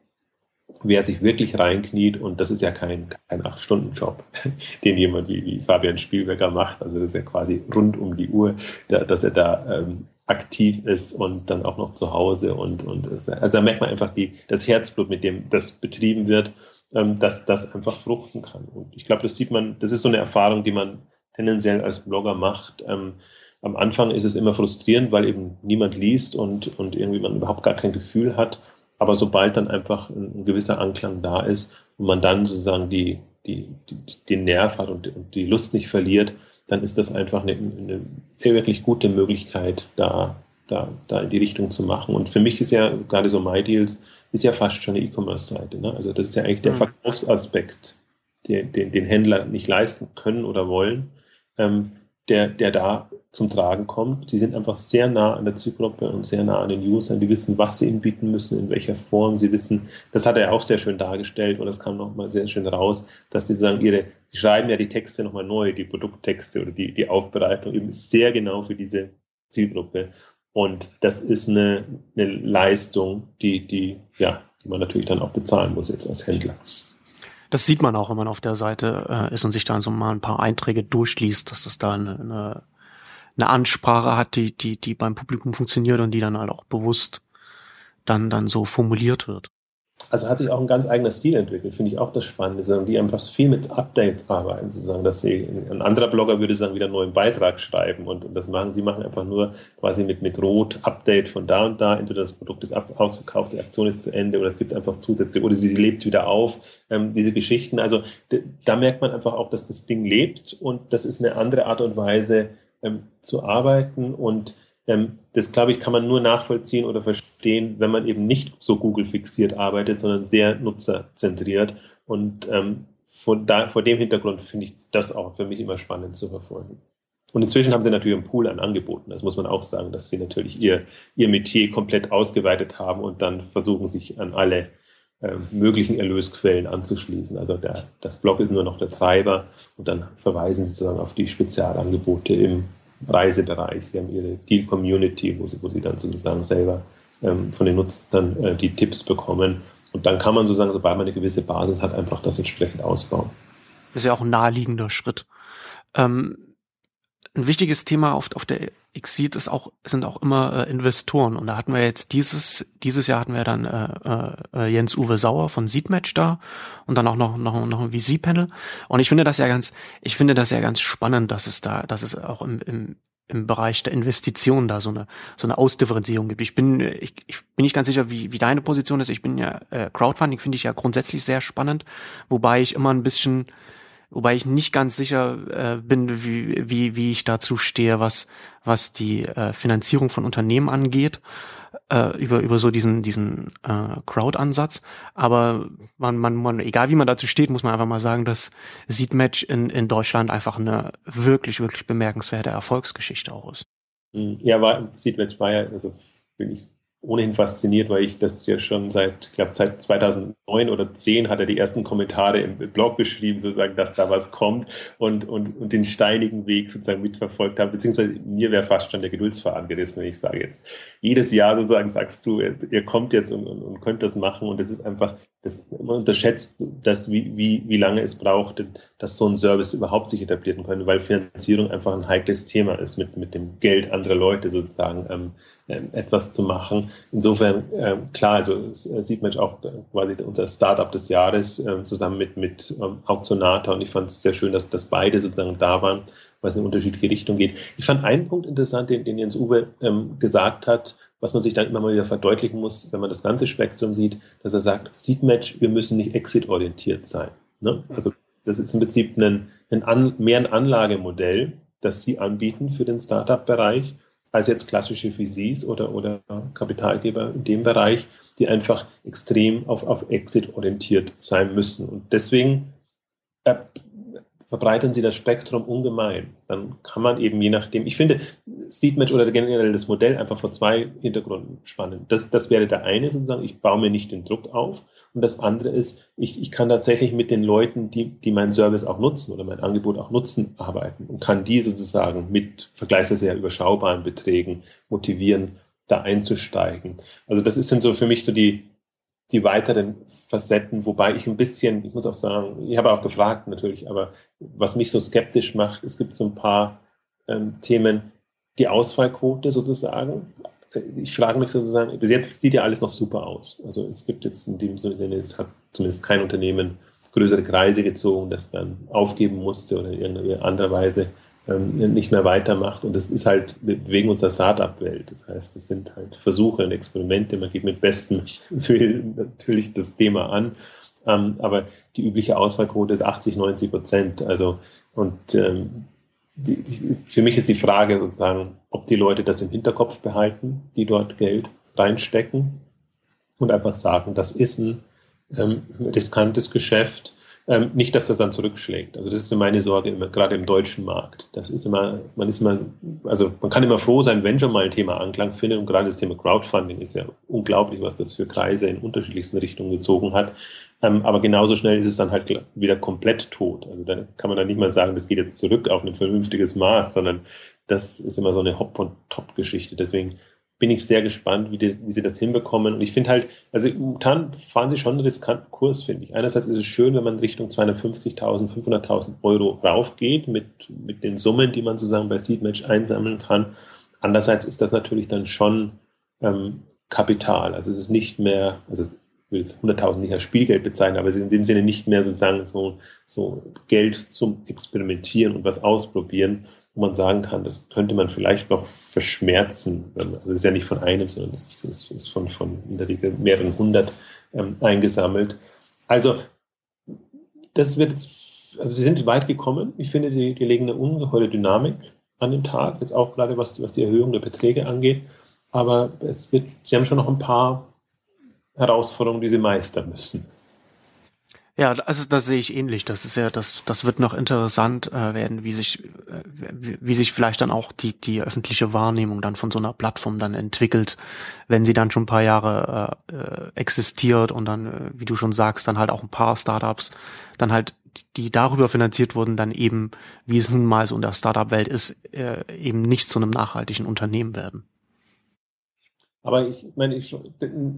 wer sich wirklich reinkniet, und das ist ja kein, kein Acht-Stunden-Job, den jemand wie, wie Fabian Spielberger macht. Also das ist ja quasi rund um die Uhr, da, dass er da ähm, aktiv ist und dann auch noch zu Hause und, und es, also da merkt man einfach die, das Herzblut, mit dem das betrieben wird, ähm, dass das einfach fruchten kann. Und ich glaube, das sieht man, das ist so eine Erfahrung, die man tendenziell als Blogger macht. Ähm, am Anfang ist es immer frustrierend, weil eben niemand liest und, und irgendwie man überhaupt gar kein Gefühl hat. Aber sobald dann einfach ein, gewisser Anklang da ist und man dann sozusagen die, die, die, den Nerv hat und, und die Lust nicht verliert, dann ist das einfach eine, eine wirklich gute Möglichkeit, da, da, da in die Richtung zu machen. Und für mich ist ja gerade so MyDeals ist ja fast schon eine E-Commerce-Seite. Ne? Also das ist ja eigentlich der mhm. Verkaufsaspekt, den, den, den Händler nicht leisten können oder wollen. Ähm, der, der da zum Tragen kommt. Die sind einfach sehr nah an der Zielgruppe und sehr nah an den Usern. Die wissen, was sie ihnen bieten müssen, in welcher Form. Sie wissen, das hat er auch sehr schön dargestellt und das kam nochmal sehr schön raus, dass sie sagen, ihre, die schreiben ja die Texte nochmal neu, die Produkttexte oder die, die Aufbereitung eben sehr genau für diese Zielgruppe. Und das ist eine, eine Leistung, die, die, ja, die man natürlich dann auch bezahlen muss jetzt als Händler. Das sieht man auch, wenn man auf der Seite äh, ist und sich dann so mal ein paar Einträge durchliest, dass das da eine, eine, eine Ansprache hat, die, die, die beim Publikum funktioniert und die dann halt auch bewusst dann, dann so formuliert wird also hat sich auch ein ganz eigener Stil entwickelt, finde ich auch das Spannende, sondern die einfach viel mit Updates arbeiten, sozusagen, dass sie, ein anderer Blogger würde sagen, wieder einen neuen Beitrag schreiben und, und das machen, sie machen einfach nur quasi mit, mit Rot Update von da und da, entweder das Produkt ist ab, ausverkauft, die Aktion ist zu Ende oder es gibt einfach Zusätze oder sie, sie lebt wieder auf, ähm, diese Geschichten, also da merkt man einfach auch, dass das Ding lebt und das ist eine andere Art und Weise ähm, zu arbeiten und das, glaube ich, kann man nur nachvollziehen oder verstehen, wenn man eben nicht so Google-fixiert arbeitet, sondern sehr nutzerzentriert. Und ähm, vor, da, vor dem Hintergrund finde ich das auch für mich immer spannend zu verfolgen. Und inzwischen haben sie natürlich einen Pool an Angeboten. Das muss man auch sagen, dass sie natürlich ihr, ihr Metier komplett ausgeweitet haben und dann versuchen, sich an alle äh, möglichen Erlösquellen anzuschließen. Also der, das Blog ist nur noch der Treiber und dann verweisen sie sozusagen auf die Spezialangebote im Reisebereich. Sie haben ihre Deal-Community, wo sie, wo sie dann sozusagen selber ähm, von den Nutzern äh, die Tipps bekommen. Und dann kann man sozusagen, sobald man eine gewisse Basis hat, einfach das entsprechend ausbauen. Das ist ja auch ein naheliegender Schritt. Ähm, ein wichtiges Thema auf, auf der Exit ist auch, sind auch immer äh, Investoren. Und da hatten wir jetzt dieses, dieses Jahr hatten wir dann äh, äh, Jens-Uwe Sauer von Seedmatch da und dann auch noch, noch, noch ein VC-Panel. Und ich finde das ja ganz, ich finde das ja ganz spannend, dass es da, dass es auch im, im, im Bereich der Investitionen da so eine so eine Ausdifferenzierung gibt. Ich bin ich, ich bin nicht ganz sicher, wie wie deine Position ist. Ich bin ja äh, Crowdfunding finde ich ja grundsätzlich sehr spannend, wobei ich immer ein bisschen wobei ich nicht ganz sicher äh, bin, wie, wie, wie ich dazu stehe, was, was die äh, Finanzierung von Unternehmen angeht, äh, über, über so diesen, diesen äh, Crowd-Ansatz. Aber man, man, man, egal wie man dazu steht, muss man einfach mal sagen, dass Seedmatch in, in Deutschland einfach eine wirklich, wirklich bemerkenswerte Erfolgsgeschichte auch ist. Hm, ja, war, Seedmatch war ja, also bin ich ohnehin fasziniert, weil ich das ja schon seit, ich glaube, seit 2009 oder 2010 hat er die ersten Kommentare im Blog geschrieben, sozusagen, dass da was kommt und, und, und den steinigen Weg sozusagen mitverfolgt habe, beziehungsweise mir wäre fast schon der Geduldsfaden gerissen, wenn ich sage jetzt, jedes Jahr sozusagen sagst du, ihr kommt jetzt und, und, und könnt das machen und das ist einfach, das, man unterschätzt das, wie, wie, wie lange es braucht, dass so ein Service überhaupt sich etablieren könnte, weil Finanzierung einfach ein heikles Thema ist, mit, mit dem Geld anderer Leute sozusagen ähm, ähm, etwas zu machen. Insofern, ähm, klar, also sieht man auch quasi unser Startup des Jahres ähm, zusammen mit, mit ähm, Auktionata und ich fand es sehr schön, dass, dass beide sozusagen da waren, weil es in unterschiedliche Richtung geht. Ich fand einen Punkt interessant, den, den Jens Uwe ähm, gesagt hat, was man sich dann immer mal wieder verdeutlichen muss, wenn man das ganze Spektrum sieht, dass er sagt, Seedmatch, wir müssen nicht exit-orientiert sein. Ne? Also das ist im Prinzip ein, ein An, mehr ein Anlagemodell, das sie anbieten für den Startup-Bereich als jetzt klassische VCs oder, oder Kapitalgeber in dem Bereich, die einfach extrem auf, auf Exit orientiert sein müssen. Und deswegen äh, verbreitern sie das Spektrum ungemein. Dann kann man eben je nachdem, ich finde Seedmatch oder generell das Modell einfach vor zwei Hintergründen spannend. Das, das wäre der eine sozusagen, ich baue mir nicht den Druck auf, und das andere ist, ich, ich kann tatsächlich mit den Leuten, die, die meinen Service auch nutzen oder mein Angebot auch nutzen, arbeiten und kann die sozusagen mit vergleichsweise sehr überschaubaren Beträgen motivieren, da einzusteigen. Also das sind so für mich so die, die weiteren Facetten, wobei ich ein bisschen, ich muss auch sagen, ich habe auch gefragt natürlich, aber was mich so skeptisch macht, es gibt so ein paar ähm, Themen, die Ausfallquote sozusagen, ich frage mich sozusagen, bis jetzt sieht ja alles noch super aus. Also es gibt jetzt in dem Sinne, es hat zumindest kein Unternehmen größere Kreise gezogen, das dann aufgeben musste oder in irgendeiner anderen Weise ähm, nicht mehr weitermacht. Und das ist halt wegen unserer Startup-Welt. Das heißt, es sind halt Versuche und Experimente. Man geht mit bestem Willen natürlich das Thema an. Ähm, aber die übliche Auswahlquote ist 80, 90 Prozent. Also, und ähm, die, für mich ist die Frage sozusagen, ob die Leute das im Hinterkopf behalten, die dort Geld reinstecken und einfach sagen, das ist ein ähm, riskantes Geschäft. Ähm, nicht, dass das dann zurückschlägt. Also das ist meine Sorge immer, gerade im deutschen Markt. Das ist immer, man ist immer, also man kann immer froh sein, wenn schon mal ein Thema Anklang findet und gerade das Thema Crowdfunding ist ja unglaublich, was das für Kreise in unterschiedlichsten Richtungen gezogen hat. Ähm, aber genauso schnell ist es dann halt wieder komplett tot. Also da kann man dann nicht mal sagen, das geht jetzt zurück auf ein vernünftiges Maß, sondern das ist immer so eine Hop- und Top-Geschichte. Deswegen bin ich sehr gespannt, wie, die, wie sie das hinbekommen. Und ich finde halt, also momentan fahren sie schon einen riskanten Kurs, finde ich. Einerseits ist es schön, wenn man Richtung 250.000, 500.000 Euro raufgeht mit, mit den Summen, die man sozusagen bei Seedmatch einsammeln kann. Andererseits ist das natürlich dann schon ähm, Kapital. Also es ist nicht mehr, also es will jetzt 100.000 nicht als Spielgeld bezeichnen, aber es ist in dem Sinne nicht mehr sozusagen so, so Geld zum Experimentieren und was ausprobieren, wo man sagen kann, das könnte man vielleicht noch verschmerzen. Also das ist ja nicht von einem, sondern ist, ist, ist von, von in der Regel mehreren hundert ähm, eingesammelt. Also das wird jetzt, also sie sind weit gekommen. Ich finde, die, die legen eine ungeheure Dynamik an den Tag, jetzt auch gerade was, was die Erhöhung der Beträge angeht. Aber es wird, sie haben schon noch ein paar Herausforderungen, die sie meistern müssen. Ja, also das sehe ich ähnlich. Das ist ja, das, das wird noch interessant äh, werden, wie sich, äh, wie, wie sich vielleicht dann auch die, die öffentliche Wahrnehmung dann von so einer Plattform dann entwickelt, wenn sie dann schon ein paar Jahre äh, äh, existiert und dann, äh, wie du schon sagst, dann halt auch ein paar Startups dann halt, die darüber finanziert wurden, dann eben, wie es nun mal so in der Startup-Welt ist, äh, eben nicht zu einem nachhaltigen Unternehmen werden. Aber ich meine, ich,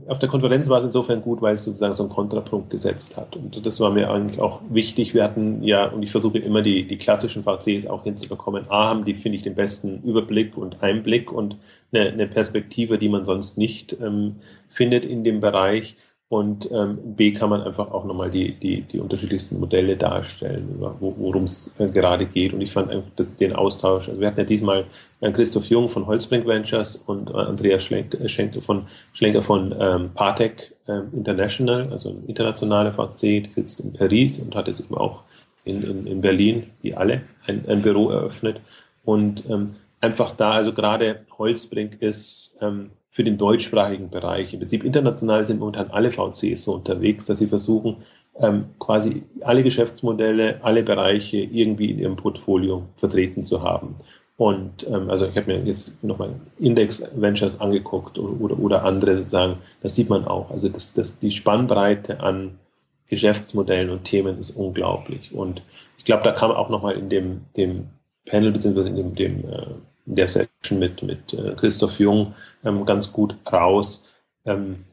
auf der Konferenz war es insofern gut, weil es sozusagen so einen Kontrapunkt gesetzt hat. Und das war mir eigentlich auch wichtig. Wir hatten ja, und ich versuche immer die, die klassischen VCs auch hinzubekommen. A, haben die, finde ich, den besten Überblick und Einblick und eine, eine Perspektive, die man sonst nicht ähm, findet in dem Bereich. Und ähm, B kann man einfach auch nochmal die, die, die unterschiedlichsten Modelle darstellen, worum es äh, gerade geht. Und ich fand einfach das, den Austausch, also wir hatten ja diesmal äh, Christoph Jung von Holzbrink Ventures und äh, Andreas Schlenk, äh, Schenker von, Schlenker von ähm, Partec ähm, International, also ein internationaler VC, die sitzt in Paris und hat es eben auch in, in, in Berlin, wie alle, ein, ein Büro eröffnet. Und ähm, einfach da, also gerade Holzbrink ist ähm, für den deutschsprachigen Bereich. Im Prinzip international sind momentan alle VCs so unterwegs, dass sie versuchen, ähm, quasi alle Geschäftsmodelle, alle Bereiche irgendwie in ihrem Portfolio vertreten zu haben. Und ähm, also ich habe mir jetzt nochmal Index Ventures angeguckt oder, oder, oder, andere sozusagen, das sieht man auch. Also das, das, die Spannbreite an Geschäftsmodellen und Themen ist unglaublich. Und ich glaube, da kam auch nochmal in dem, dem Panel beziehungsweise in dem, dem äh, in der Session mit, mit äh, Christoph Jung ähm, ganz gut raus, ähm,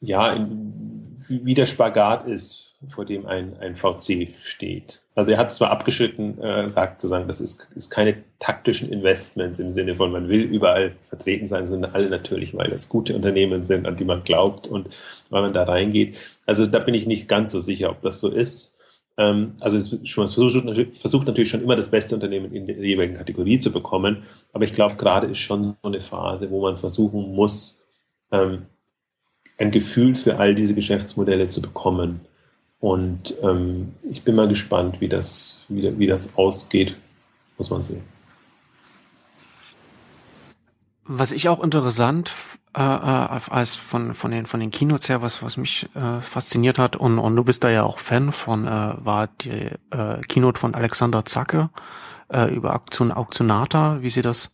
ja, in, wie der Spagat ist, vor dem ein, ein VC steht. Also er hat zwar abgeschnitten, äh, sagt sozusagen, das ist, ist keine taktischen Investments im Sinne von, man will überall vertreten sein, sind alle natürlich, weil das gute Unternehmen sind, an die man glaubt und weil man da reingeht. Also da bin ich nicht ganz so sicher, ob das so ist. Ähm, also es schon, versucht, natürlich, versucht natürlich schon immer das beste Unternehmen in der jeweiligen Kategorie zu bekommen, aber ich glaube, gerade ist schon so eine Phase, wo man versuchen muss, ähm, ein Gefühl für all diese Geschäftsmodelle zu bekommen. Und ähm, ich bin mal gespannt, wie das, wie, wie das ausgeht, muss man sehen. Was ich auch interessant äh, äh, als von von den von den Kinos her, was was mich äh, fasziniert hat und und du bist da ja auch Fan von, äh, war die äh, Keynote von Alexander Zacke äh, über Auktion Auktionata, wie sie das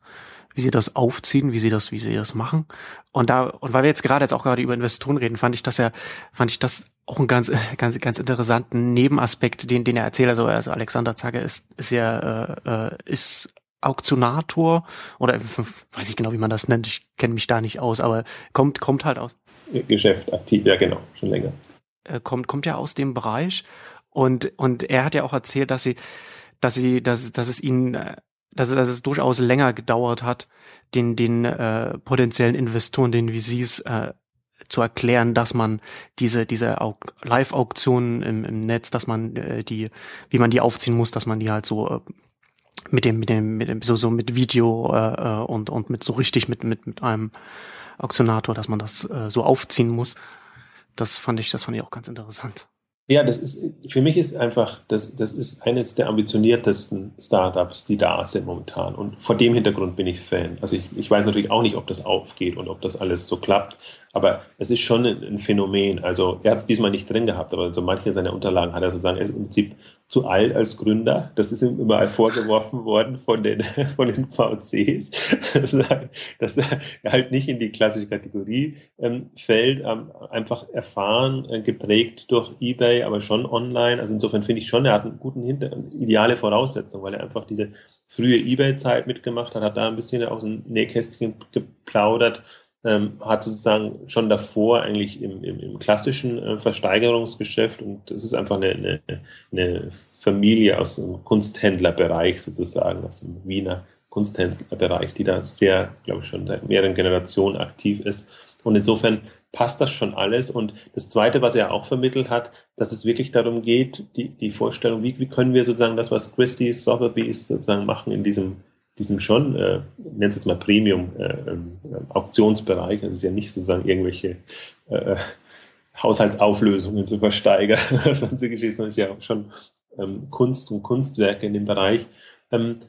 wie sie das aufziehen, wie sie das wie sie das machen und da und weil wir jetzt gerade jetzt auch gerade über Investoren reden, fand ich das ja fand ich das auch einen ganz ganz ganz interessanten Nebenaspekt, den den er erzählt. Also, also Alexander Zacke ist ist ja äh, äh ist Auktionator oder weiß ich genau, wie man das nennt. Ich kenne mich da nicht aus, aber kommt kommt halt aus Geschäft aktiv, ja genau, schon länger. Äh, kommt kommt ja aus dem Bereich und und er hat ja auch erzählt, dass sie dass sie dass dass es ihnen dass es, dass es durchaus länger gedauert hat, den den äh, potenziellen Investoren, den VCs äh, zu erklären, dass man diese diese Live-Auktionen im, im Netz, dass man äh, die, wie man die aufziehen muss, dass man die halt so äh, mit dem, mit dem, mit dem, so, so mit Video äh, äh, und, und mit so richtig mit, mit, mit einem Auktionator, dass man das äh, so aufziehen muss. Das fand ich, das fand ich auch ganz interessant. Ja, das ist, für mich ist einfach, das, das ist eines der ambitioniertesten Startups, die da sind momentan. Und vor dem Hintergrund bin ich Fan. Also ich, ich weiß natürlich auch nicht, ob das aufgeht und ob das alles so klappt. Aber es ist schon ein, Phänomen. Also er hat es diesmal nicht drin gehabt, aber so manche seiner Unterlagen hat er sozusagen, im Prinzip zu alt als Gründer. Das ist ihm immer vorgeworfen worden von den, von den VCs, dass er halt nicht in die klassische Kategorie ähm, fällt, ähm, einfach erfahren, äh, geprägt durch Ebay, aber schon online. Also insofern finde ich schon, er hat einen guten Hinter ideale Voraussetzung, weil er einfach diese frühe Ebay-Zeit mitgemacht hat, hat da ein bisschen aus dem Nähkästchen geplaudert ähm, hat sozusagen schon davor eigentlich im, im, im klassischen äh, Versteigerungsgeschäft und es ist einfach eine, eine, eine Familie aus dem Kunsthändlerbereich sozusagen, aus dem Wiener Kunsthändlerbereich, die da sehr, glaube ich, schon seit mehreren Generationen aktiv ist. Und insofern passt das schon alles. Und das Zweite, was er auch vermittelt hat, dass es wirklich darum geht, die, die Vorstellung, wie, wie können wir sozusagen das, was Christie's, Sotheby's sozusagen machen in diesem diesem schon, äh, nennt es jetzt mal Premium-Auktionsbereich, äh, das ist ja nicht sozusagen irgendwelche äh, Haushaltsauflösungen zu versteigern sonstige Geschichten, sondern es ist ja auch schon ähm, Kunst und Kunstwerke in dem Bereich. Ähm,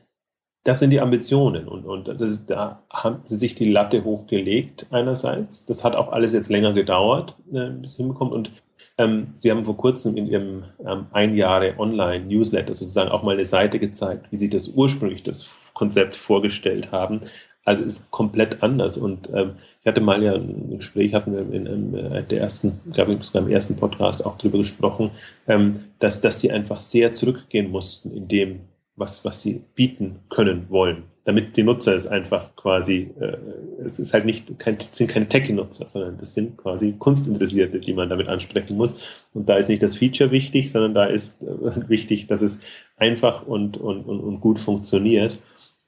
das sind die Ambitionen und, und das ist, da haben sie sich die Latte hochgelegt einerseits. Das hat auch alles jetzt länger gedauert, äh, bis es hinbekommt und ähm, Sie haben vor kurzem in Ihrem ähm, ein Jahre Online-Newsletter sozusagen auch mal eine Seite gezeigt, wie Sie das ursprünglich, das Konzept vorgestellt haben. Also ist komplett anders. Und ähm, ich hatte mal ja ein Gespräch, hatten wir in, in, in äh, der ersten, glaube ich, beim ersten Podcast auch darüber gesprochen, ähm, dass, dass sie einfach sehr zurückgehen mussten in dem, was, was sie bieten können wollen. Damit die Nutzer es einfach quasi, äh, es ist halt nicht, kein, sind keine Techie-Nutzer, sondern das sind quasi Kunstinteressierte, die man damit ansprechen muss. Und da ist nicht das Feature wichtig, sondern da ist äh, wichtig, dass es einfach und, und, und, und gut funktioniert.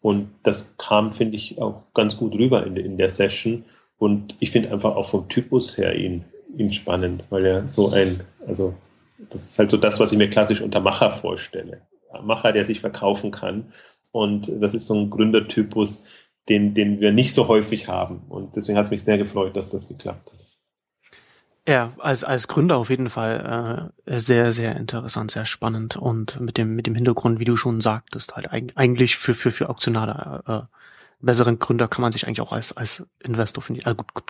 Und das kam, finde ich, auch ganz gut rüber in, in der Session. Und ich finde einfach auch vom Typus her ihn, ihn spannend, weil er so ein, also das ist halt so das, was ich mir klassisch unter Macher vorstelle. Macher, der sich verkaufen kann. Und das ist so ein Gründertypus, den, den wir nicht so häufig haben. Und deswegen hat es mich sehr gefreut, dass das geklappt hat. Ja, als, als Gründer auf jeden Fall äh, sehr, sehr interessant, sehr spannend und mit dem, mit dem Hintergrund, wie du schon sagtest, halt eigentlich für, für, für Auktionale äh, besseren Gründer kann man sich eigentlich auch als, als Investor finden. Also gut, gut,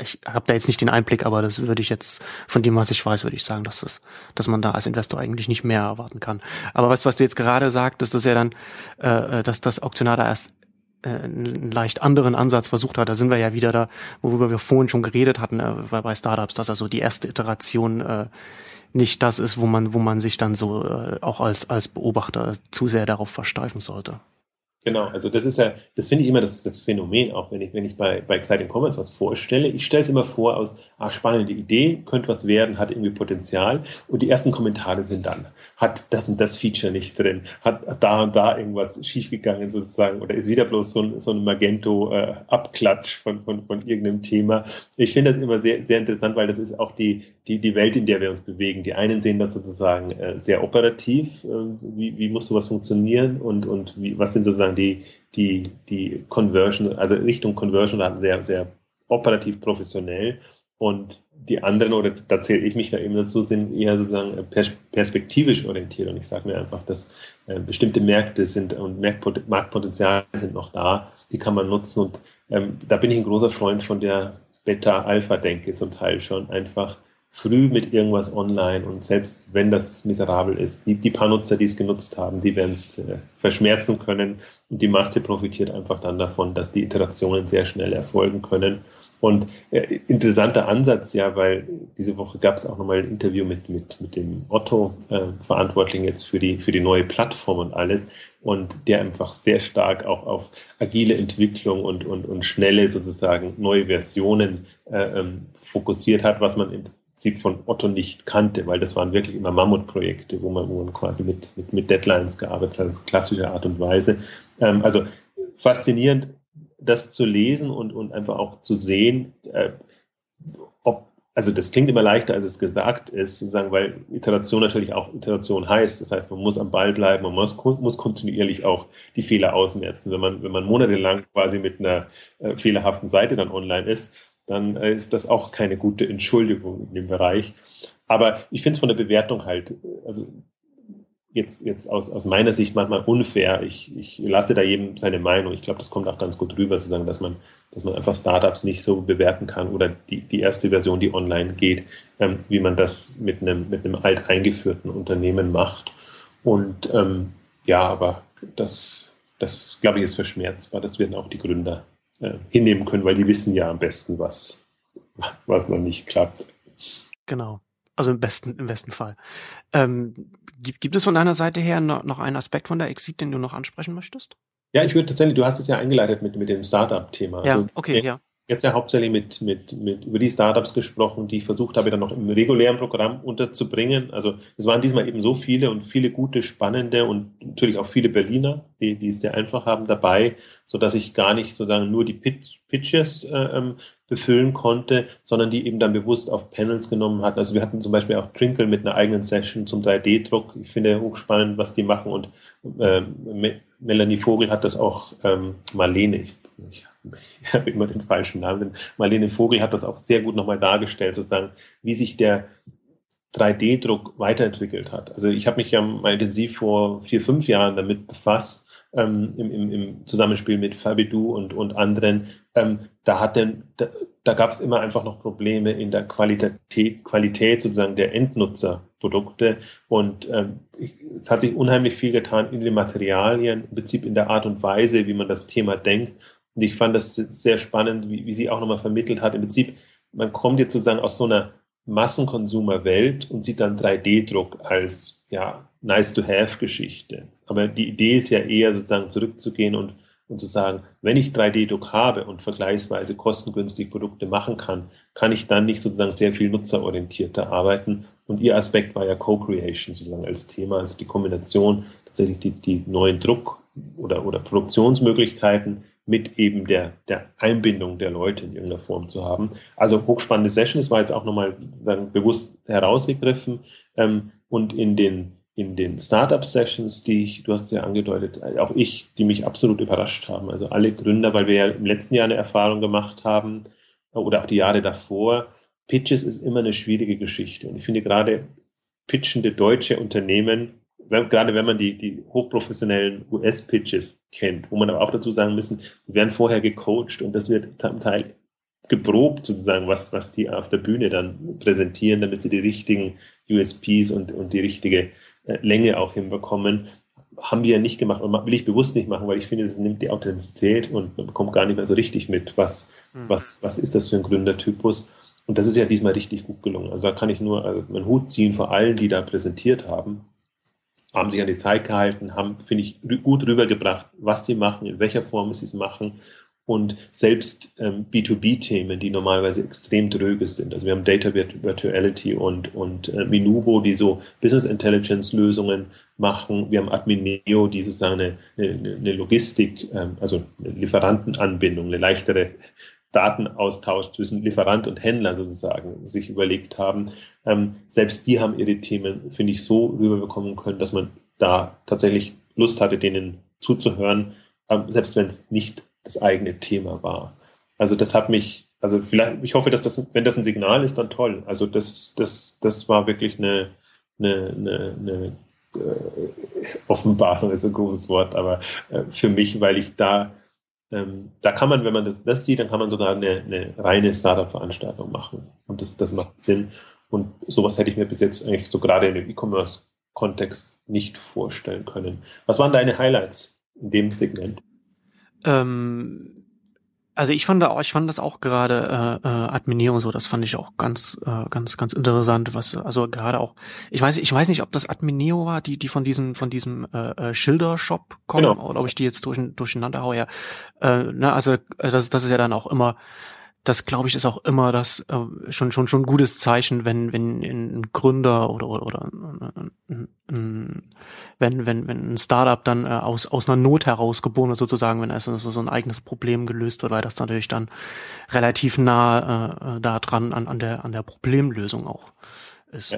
ich habe da jetzt nicht den Einblick, aber das würde ich jetzt von dem, was ich weiß, würde ich sagen, dass das, dass man da als Investor eigentlich nicht mehr erwarten kann. Aber was, was du jetzt gerade sagtest, dass ja dann, äh, dass das Auktionator erst äh, einen leicht anderen Ansatz versucht hat. Da sind wir ja wieder da, worüber wir vorhin schon geredet hatten äh, bei, bei Startups, dass also die erste Iteration äh, nicht das ist, wo man, wo man sich dann so äh, auch als, als Beobachter zu sehr darauf versteifen sollte. Genau, also das ist ja, das finde ich immer das, das Phänomen, auch wenn ich, wenn ich bei, bei Exciting Commerce was vorstelle. Ich stelle es immer vor aus, ah, spannende Idee, könnte was werden, hat irgendwie Potenzial. Und die ersten Kommentare sind dann, hat das und das Feature nicht drin, hat da und da irgendwas schiefgegangen sozusagen oder ist wieder bloß so ein, so ein Magento-Abklatsch äh, von, von, von irgendeinem Thema. Ich finde das immer sehr, sehr interessant, weil das ist auch die, die, die Welt, in der wir uns bewegen. Die einen sehen das sozusagen äh, sehr operativ, äh, wie, wie muss sowas funktionieren und, und wie, was sind sozusagen die, die, die Conversion, also Richtung Conversion sehr, sehr operativ professionell. Und die anderen, oder da zähle ich mich da eben dazu, sind eher sozusagen pers perspektivisch orientiert. Und ich sage mir einfach, dass äh, bestimmte Märkte sind und Marktpot Marktpotenziale sind noch da, die kann man nutzen. Und ähm, da bin ich ein großer Freund von der Beta-Alpha-Denke zum Teil schon. Einfach früh mit irgendwas online und selbst wenn das miserabel ist, die, die paar Nutzer, die es genutzt haben, die werden es äh, verschmerzen können und die Masse profitiert einfach dann davon, dass die Iterationen sehr schnell erfolgen können. Und äh, interessanter Ansatz, ja, weil diese Woche gab es auch nochmal ein Interview mit, mit, mit dem Otto, äh, Verantwortlichen jetzt für die, für die neue Plattform und alles, und der einfach sehr stark auch auf agile Entwicklung und, und, und schnelle sozusagen neue Versionen äh, ähm, fokussiert hat, was man Prinzip von Otto nicht kannte, weil das waren wirklich immer Mammutprojekte, wo man, wo man quasi mit, mit, mit Deadlines gearbeitet hat, das klassische Art und Weise. Ähm, also faszinierend, das zu lesen und, und einfach auch zu sehen, äh, ob, also das klingt immer leichter, als es gesagt ist, sozusagen, weil Iteration natürlich auch Iteration heißt. Das heißt, man muss am Ball bleiben, man muss, muss kontinuierlich auch die Fehler ausmerzen. Wenn man, wenn man monatelang quasi mit einer äh, fehlerhaften Seite dann online ist, dann äh, ist das auch keine gute Entschuldigung in dem Bereich. Aber ich finde es von der Bewertung halt, also jetzt, jetzt aus, aus meiner Sicht manchmal unfair. Ich, ich lasse da jedem seine Meinung. Ich glaube, das kommt auch ganz gut rüber, zu sagen, dass man, dass man einfach Startups nicht so bewerten kann oder die, die erste Version, die online geht, ähm, wie man das mit einem, mit einem alt Unternehmen macht. Und ähm, ja, aber das, das glaube ich, ist verschmerzbar. Das werden auch die Gründer äh, hinnehmen können, weil die wissen ja am besten, was, was noch nicht klappt. Genau. Also im besten, im besten Fall. Ähm, gibt, gibt es von deiner Seite her noch, noch einen Aspekt von der Exit, den du noch ansprechen möchtest? Ja, ich würde tatsächlich, du hast es ja eingeleitet mit, mit dem Startup-Thema. Ja, also, okay, ja jetzt ja hauptsächlich mit, mit, mit über die Startups gesprochen, die ich versucht habe, dann noch im regulären Programm unterzubringen. Also es waren diesmal eben so viele und viele gute, spannende und natürlich auch viele Berliner, die, die es sehr einfach haben dabei, so dass ich gar nicht sozusagen nur die Pitch, Pitches äh, ähm, befüllen konnte, sondern die eben dann bewusst auf Panels genommen hat. Also wir hatten zum Beispiel auch Twinkle mit einer eigenen Session zum 3D-Druck. Ich finde hochspannend, was die machen und äh, Melanie Vogel hat das auch, ähm, Marlene, ich, ich ich habe immer den falschen Namen. Marlene Vogel hat das auch sehr gut nochmal dargestellt, sozusagen, wie sich der 3D-Druck weiterentwickelt hat. Also ich habe mich ja mal intensiv vor vier, fünf Jahren damit befasst, ähm, im, im, im, Zusammenspiel mit Fabidou und, und anderen. Ähm, da da, da gab es immer einfach noch Probleme in der Qualität, Qualität sozusagen der Endnutzerprodukte. Und ähm, es hat sich unheimlich viel getan in den Materialien, im Prinzip in der Art und Weise, wie man das Thema denkt. Und ich fand das sehr spannend, wie, wie sie auch nochmal vermittelt hat. Im Prinzip, man kommt jetzt sozusagen aus so einer Massenkonsumerwelt und sieht dann 3D-Druck als ja nice to have Geschichte. Aber die Idee ist ja eher sozusagen zurückzugehen und, und zu sagen, wenn ich 3D-Druck habe und vergleichsweise kostengünstig Produkte machen kann, kann ich dann nicht sozusagen sehr viel nutzerorientierter arbeiten. Und ihr Aspekt war ja Co-Creation sozusagen als Thema, also die Kombination tatsächlich die, die neuen Druck- oder, oder Produktionsmöglichkeiten mit eben der, der Einbindung der Leute in irgendeiner Form zu haben. Also hochspannende Session, das war jetzt auch nochmal bewusst herausgegriffen. Ähm, und in den, in den Startup-Sessions, die ich, du hast es ja angedeutet, auch ich, die mich absolut überrascht haben. Also alle Gründer, weil wir ja im letzten Jahr eine Erfahrung gemacht haben oder auch die Jahre davor. Pitches ist immer eine schwierige Geschichte. Und ich finde gerade pitchende deutsche Unternehmen wenn, gerade wenn man die, die hochprofessionellen US-Pitches kennt, wo man aber auch dazu sagen müssen, die werden vorher gecoacht und das wird zum Teil geprobt sozusagen, was, was die auf der Bühne dann präsentieren, damit sie die richtigen USPs und, und die richtige äh, Länge auch hinbekommen. haben wir ja nicht gemacht und will ich bewusst nicht machen, weil ich finde, das nimmt die Authentizität und man bekommt gar nicht mehr so richtig mit, was, mhm. was, was ist das für ein Gründertypus. Und das ist ja diesmal richtig gut gelungen. Also da kann ich nur also meinen Hut ziehen vor allen, die da präsentiert haben, haben sich an die Zeit gehalten, haben, finde ich, gut rübergebracht, was sie machen, in welcher Form sie es machen und selbst ähm, B2B-Themen, die normalerweise extrem dröge sind. Also wir haben Data Virtuality und, und äh, Minubo, die so Business Intelligence-Lösungen machen. Wir haben Admineo, die sozusagen eine, eine, eine Logistik, ähm, also eine Lieferantenanbindung, eine leichtere Datenaustausch zwischen Lieferant und Händler sozusagen sich überlegt haben. Ähm, selbst die haben ihre Themen, finde ich, so rüberbekommen können, dass man da tatsächlich Lust hatte, denen zuzuhören, ähm, selbst wenn es nicht das eigene Thema war. Also das hat mich, also vielleicht, ich hoffe, dass das, wenn das ein Signal ist, dann toll. Also das, das, das war wirklich eine, eine, eine, eine äh, Offenbarung ist ein großes Wort, aber äh, für mich, weil ich da, ähm, da kann man, wenn man das, das sieht, dann kann man sogar eine, eine reine Startup-Veranstaltung machen. Und das, das macht Sinn. Und sowas hätte ich mir bis jetzt eigentlich so gerade dem E-Commerce-Kontext nicht vorstellen können. Was waren deine Highlights in dem Segment? Ähm, also ich fand auch, ich fand das auch gerade äh, äh, Adminierung so, das fand ich auch ganz, äh, ganz, ganz interessant, was also gerade auch, ich weiß, ich weiß nicht, ob das Admineo war, die, die von diesem, von diesem äh, äh Schilder-Shop kommen, genau. oder ob ich die jetzt durch, durcheinander haue. Ja. Äh, ne, also äh, das, das ist ja dann auch immer das glaube ich ist auch immer das äh, schon schon schon gutes Zeichen, wenn wenn ein Gründer oder oder, oder ein, ein, wenn wenn wenn ein Startup dann äh, aus aus einer Not heraus geboren wird sozusagen, wenn also so ein eigenes Problem gelöst wird, weil das natürlich dann relativ nah äh, da dran an an der an der Problemlösung auch ist.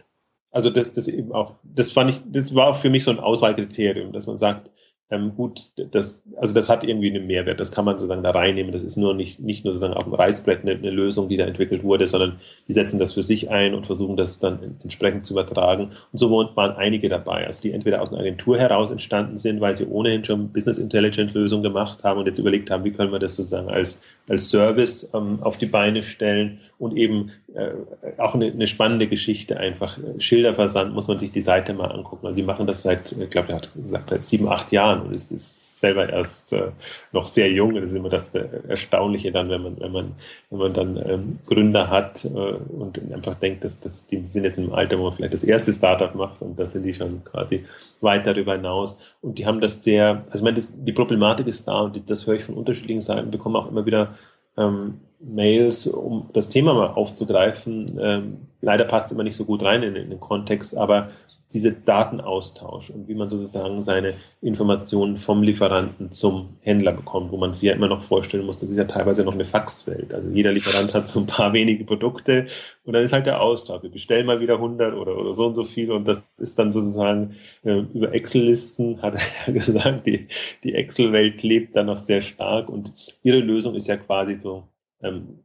Also das das eben auch das fand ich das war auch für mich so ein Auswahlkriterium, dass man sagt ähm, gut, das, also das hat irgendwie einen Mehrwert, das kann man sozusagen da reinnehmen. Das ist nur nicht, nicht nur sozusagen auf dem Reißbrett eine, eine, Lösung, die da entwickelt wurde, sondern die setzen das für sich ein und versuchen das dann entsprechend zu übertragen. Und so waren einige dabei, also die entweder aus einer Agentur heraus entstanden sind, weil sie ohnehin schon Business Intelligence Lösungen gemacht haben und jetzt überlegt haben, wie können wir das sozusagen als, als Service ähm, auf die Beine stellen und eben äh, auch eine, eine spannende Geschichte einfach. Schilderversand muss man sich die Seite mal angucken. Also die machen das seit, ich glaube, er hat gesagt, seit sieben, acht Jahren und es ist selber erst äh, noch sehr jung. Das ist immer das Erstaunliche dann, wenn man, wenn man, wenn man dann ähm, Gründer hat äh, und einfach denkt, dass, dass die sind jetzt im Alter, wo man vielleicht das erste Startup macht und da sind die schon quasi weit darüber hinaus. Und die haben das sehr, also ich meine, das, die Problematik ist da und die, das höre ich von unterschiedlichen Seiten, bekomme auch immer wieder ähm, Mails, um das Thema mal aufzugreifen. Ähm, leider passt immer nicht so gut rein in, in den Kontext, aber diese Datenaustausch und wie man sozusagen seine Informationen vom Lieferanten zum Händler bekommt, wo man sich ja immer noch vorstellen muss, das ist ja teilweise noch eine Faxwelt. Also jeder Lieferant hat so ein paar wenige Produkte und dann ist halt der Austausch. Wir bestellen mal wieder 100 oder, oder so und so viel und das ist dann sozusagen äh, über Excel-Listen, hat er ja gesagt, die, die Excel-Welt lebt da noch sehr stark und ihre Lösung ist ja quasi so ähm,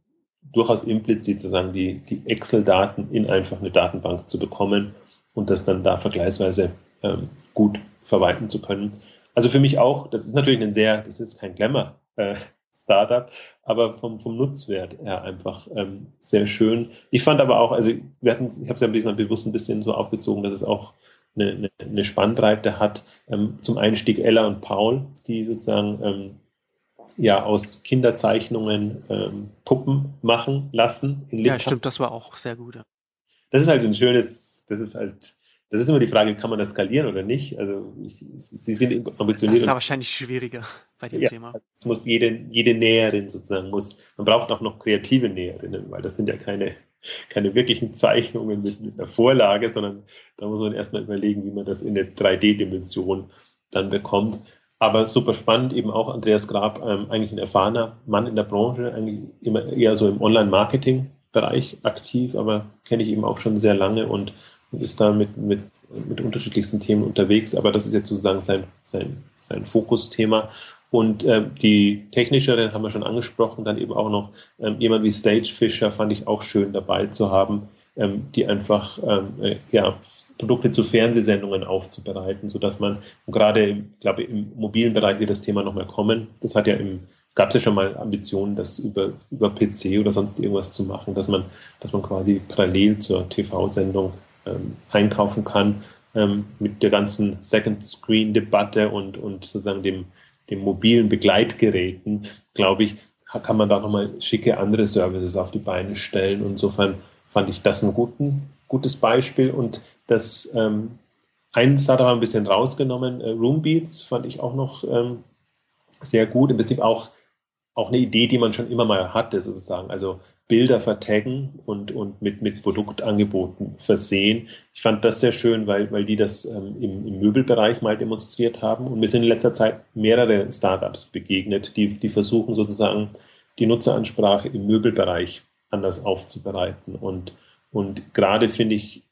durchaus implizit sozusagen die, die Excel-Daten in einfach eine Datenbank zu bekommen und das dann da vergleichsweise ähm, gut verwalten zu können. Also für mich auch, das ist natürlich ein sehr, das ist kein Glamour. Äh, Startup, aber vom, vom Nutzwert her einfach ähm, sehr schön. Ich fand aber auch, also wir hatten, ich habe es ja diesmal bewusst ein bisschen so aufgezogen, dass es auch eine, eine, eine Spannbreite hat. Ähm, zum Einstieg Ella und Paul, die sozusagen ähm, ja aus Kinderzeichnungen ähm, Puppen machen lassen. ja, stimmt, das war auch sehr gut. Das ist halt ein schönes das ist halt, das ist immer die Frage, kann man das skalieren oder nicht? Also ich, sie sind ambitioniert. Das ist wahrscheinlich schwieriger bei dem ja, Thema. Es muss jede, jede Näherin sozusagen muss, man braucht auch noch kreative Näherinnen, weil das sind ja keine, keine wirklichen Zeichnungen mit, mit einer Vorlage, sondern da muss man erstmal überlegen, wie man das in eine 3D-Dimension dann bekommt. Aber super spannend, eben auch Andreas Grab, ähm, eigentlich ein erfahrener Mann in der Branche, eigentlich immer eher so im Online-Marketing-Bereich aktiv, aber kenne ich eben auch schon sehr lange und und ist da mit, mit, mit unterschiedlichsten Themen unterwegs, aber das ist jetzt sozusagen sein, sein, sein Fokusthema. Und äh, die technischeren haben wir schon angesprochen, dann eben auch noch ähm, jemand wie Stage Fisher fand ich auch schön dabei zu haben, ähm, die einfach ähm, äh, ja, Produkte zu Fernsehsendungen aufzubereiten, sodass man gerade, ich glaube, im mobilen Bereich wird das Thema nochmal kommen. Das hat ja im gab es ja schon mal Ambitionen, das über, über PC oder sonst irgendwas zu machen, dass man, dass man quasi parallel zur TV-Sendung ähm, einkaufen kann. ähm, mit der ganzen Second Screen Debatte und, und sozusagen dem, dem mobilen Begleitgeräten, glaube ich, kann man da nochmal schicke andere Services auf die Beine stellen. Insofern fand ich das ein guten, gutes Beispiel und das ähm, einen Startup haben ein bisschen rausgenommen, äh, Roombeats fand ich auch noch ähm, sehr gut. Im Prinzip auch, auch eine Idee, die man schon immer mal hatte, sozusagen. Also Bilder vertaggen und, und mit, mit Produktangeboten versehen. Ich fand das sehr schön, weil, weil die das ähm, im, im Möbelbereich mal demonstriert haben. Und mir sind in letzter Zeit mehrere Startups begegnet, die, die versuchen sozusagen die Nutzeransprache im Möbelbereich anders aufzubereiten. Und, und gerade finde ich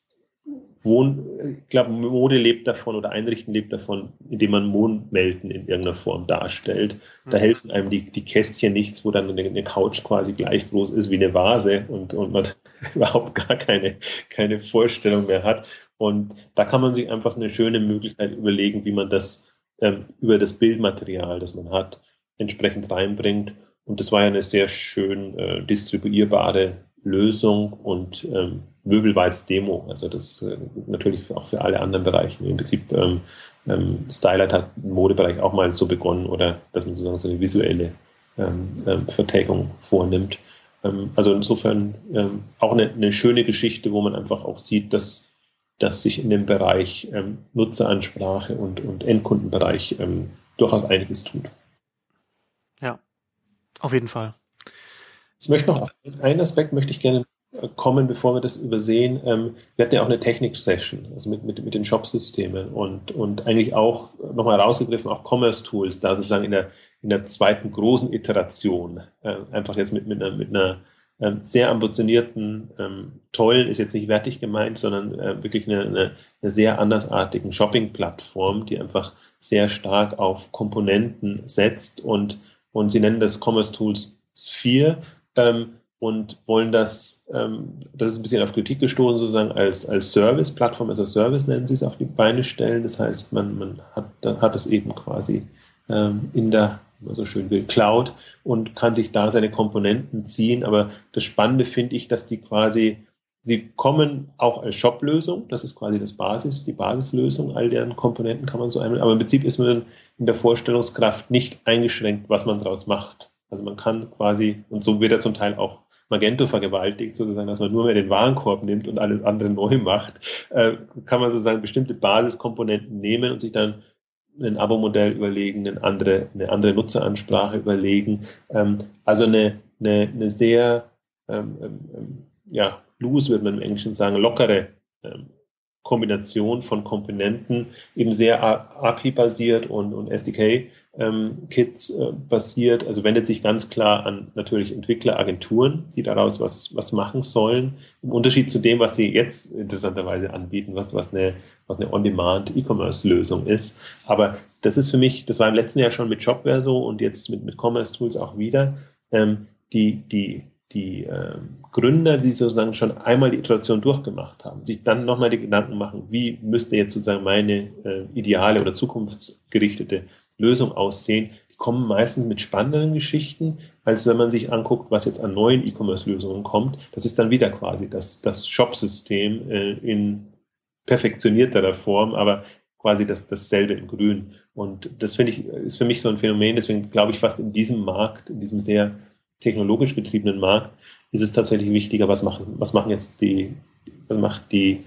Wohn, ich glaube, Mode lebt davon oder Einrichten lebt davon, indem man Wohnmelden in irgendeiner Form darstellt. Da mhm. helfen einem die, die Kästchen nichts, wo dann eine, eine, Couch quasi gleich groß ist wie eine Vase und, und man überhaupt gar keine, keine Vorstellung mehr hat. Und da kann man sich einfach eine schöne Möglichkeit überlegen, wie man das ähm, über das Bildmaterial, das man hat, entsprechend reinbringt. Und das war ja eine sehr schön äh, distribuierbare Lösung und ähm, möbelweites Demo. Also das äh, natürlich auch für alle anderen Bereiche. Im Prinzip ähm, ähm, Stylight hat im Modebereich auch mal so begonnen oder dass man sozusagen so eine visuelle ähm, ähm, Vertägung vornimmt. Ähm, also insofern ähm, auch eine, eine, schöne Geschichte, wo man einfach auch sieht, dass, dass sich in dem Bereich Nutzeransprache und, und Endkundenbereich durchaus einiges tut. Ja, auf jeden Fall. Ich möchte noch einen Aspekt möchte ich gerne kommen, bevor wir das übersehen. Ähm, wir hatten ja auch eine Technik-Session, also mit, mit, mit den Shop-Systemen und, und eigentlich auch nochmal rausgegriffen, auch Commerce-Tools, da sozusagen in der, in der zweiten großen Iteration, äh, einfach jetzt mit, mit einer, mit einer ähm, sehr ambitionierten, ähm, tollen, ist jetzt nicht wertig gemeint, sondern äh, wirklich eine, eine, eine sehr andersartigen Shopping-Plattform, die einfach sehr stark auf Komponenten setzt und, und sie nennen das Commerce Tools Sphere und wollen das, ähm, das ist ein bisschen auf Kritik gestoßen, sozusagen als, als Service, Plattform als Service nennen sie es, auf die Beine stellen. Das heißt, man, man hat, hat es eben quasi ähm, in der, so schön will, Cloud und kann sich da seine Komponenten ziehen. Aber das Spannende finde ich, dass die quasi, sie kommen auch als Shop-Lösung, das ist quasi das Basis, die Basislösung, all deren Komponenten kann man so einmal, aber im Prinzip ist man in der Vorstellungskraft nicht eingeschränkt, was man daraus macht. Also man kann quasi, und so wird er zum Teil auch Magento vergewaltigt, sozusagen, dass man nur mehr den Warenkorb nimmt und alles andere neu macht, äh, kann man sozusagen bestimmte Basiskomponenten nehmen und sich dann ein Abo-Modell überlegen, eine andere, eine andere Nutzeransprache überlegen. Ähm, also eine, eine, eine sehr, ähm, ähm, ähm ja, loose würde man im Englischen sagen, lockere ähm, Kombination von Komponenten, eben sehr API-basiert und, und SDK-Kits ähm, äh, basiert, also wendet sich ganz klar an natürlich Entwickleragenturen, die daraus was, was machen sollen, im Unterschied zu dem, was sie jetzt interessanterweise anbieten, was, was eine, was eine On-Demand-E-Commerce-Lösung ist. Aber das ist für mich, das war im letzten Jahr schon mit Shopware so und jetzt mit, mit Commerce-Tools auch wieder, ähm, die, die die äh, Gründer, die sozusagen schon einmal die Iteration durchgemacht haben, sich dann nochmal die Gedanken machen, wie müsste jetzt sozusagen meine äh, ideale oder zukunftsgerichtete Lösung aussehen, die kommen meistens mit spannenderen Geschichten, als wenn man sich anguckt, was jetzt an neuen E-Commerce-Lösungen kommt. Das ist dann wieder quasi das, das Shop-System äh, in perfektionierterer Form, aber quasi das, dasselbe in Grün. Und das finde ich, ist für mich so ein Phänomen, deswegen glaube ich fast in diesem Markt, in diesem sehr technologisch getriebenen Markt ist es tatsächlich wichtiger, was machen, was machen jetzt die, was macht die,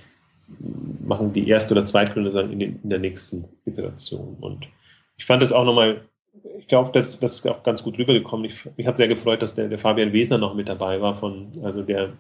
machen die erste oder Zweitgründer sagen in, den, in der nächsten Iteration. Und ich fand das auch nochmal, ich glaube, das, das ist auch ganz gut rübergekommen. Ich, mich hat sehr gefreut, dass der, der Fabian Wesner noch mit dabei war, von, also der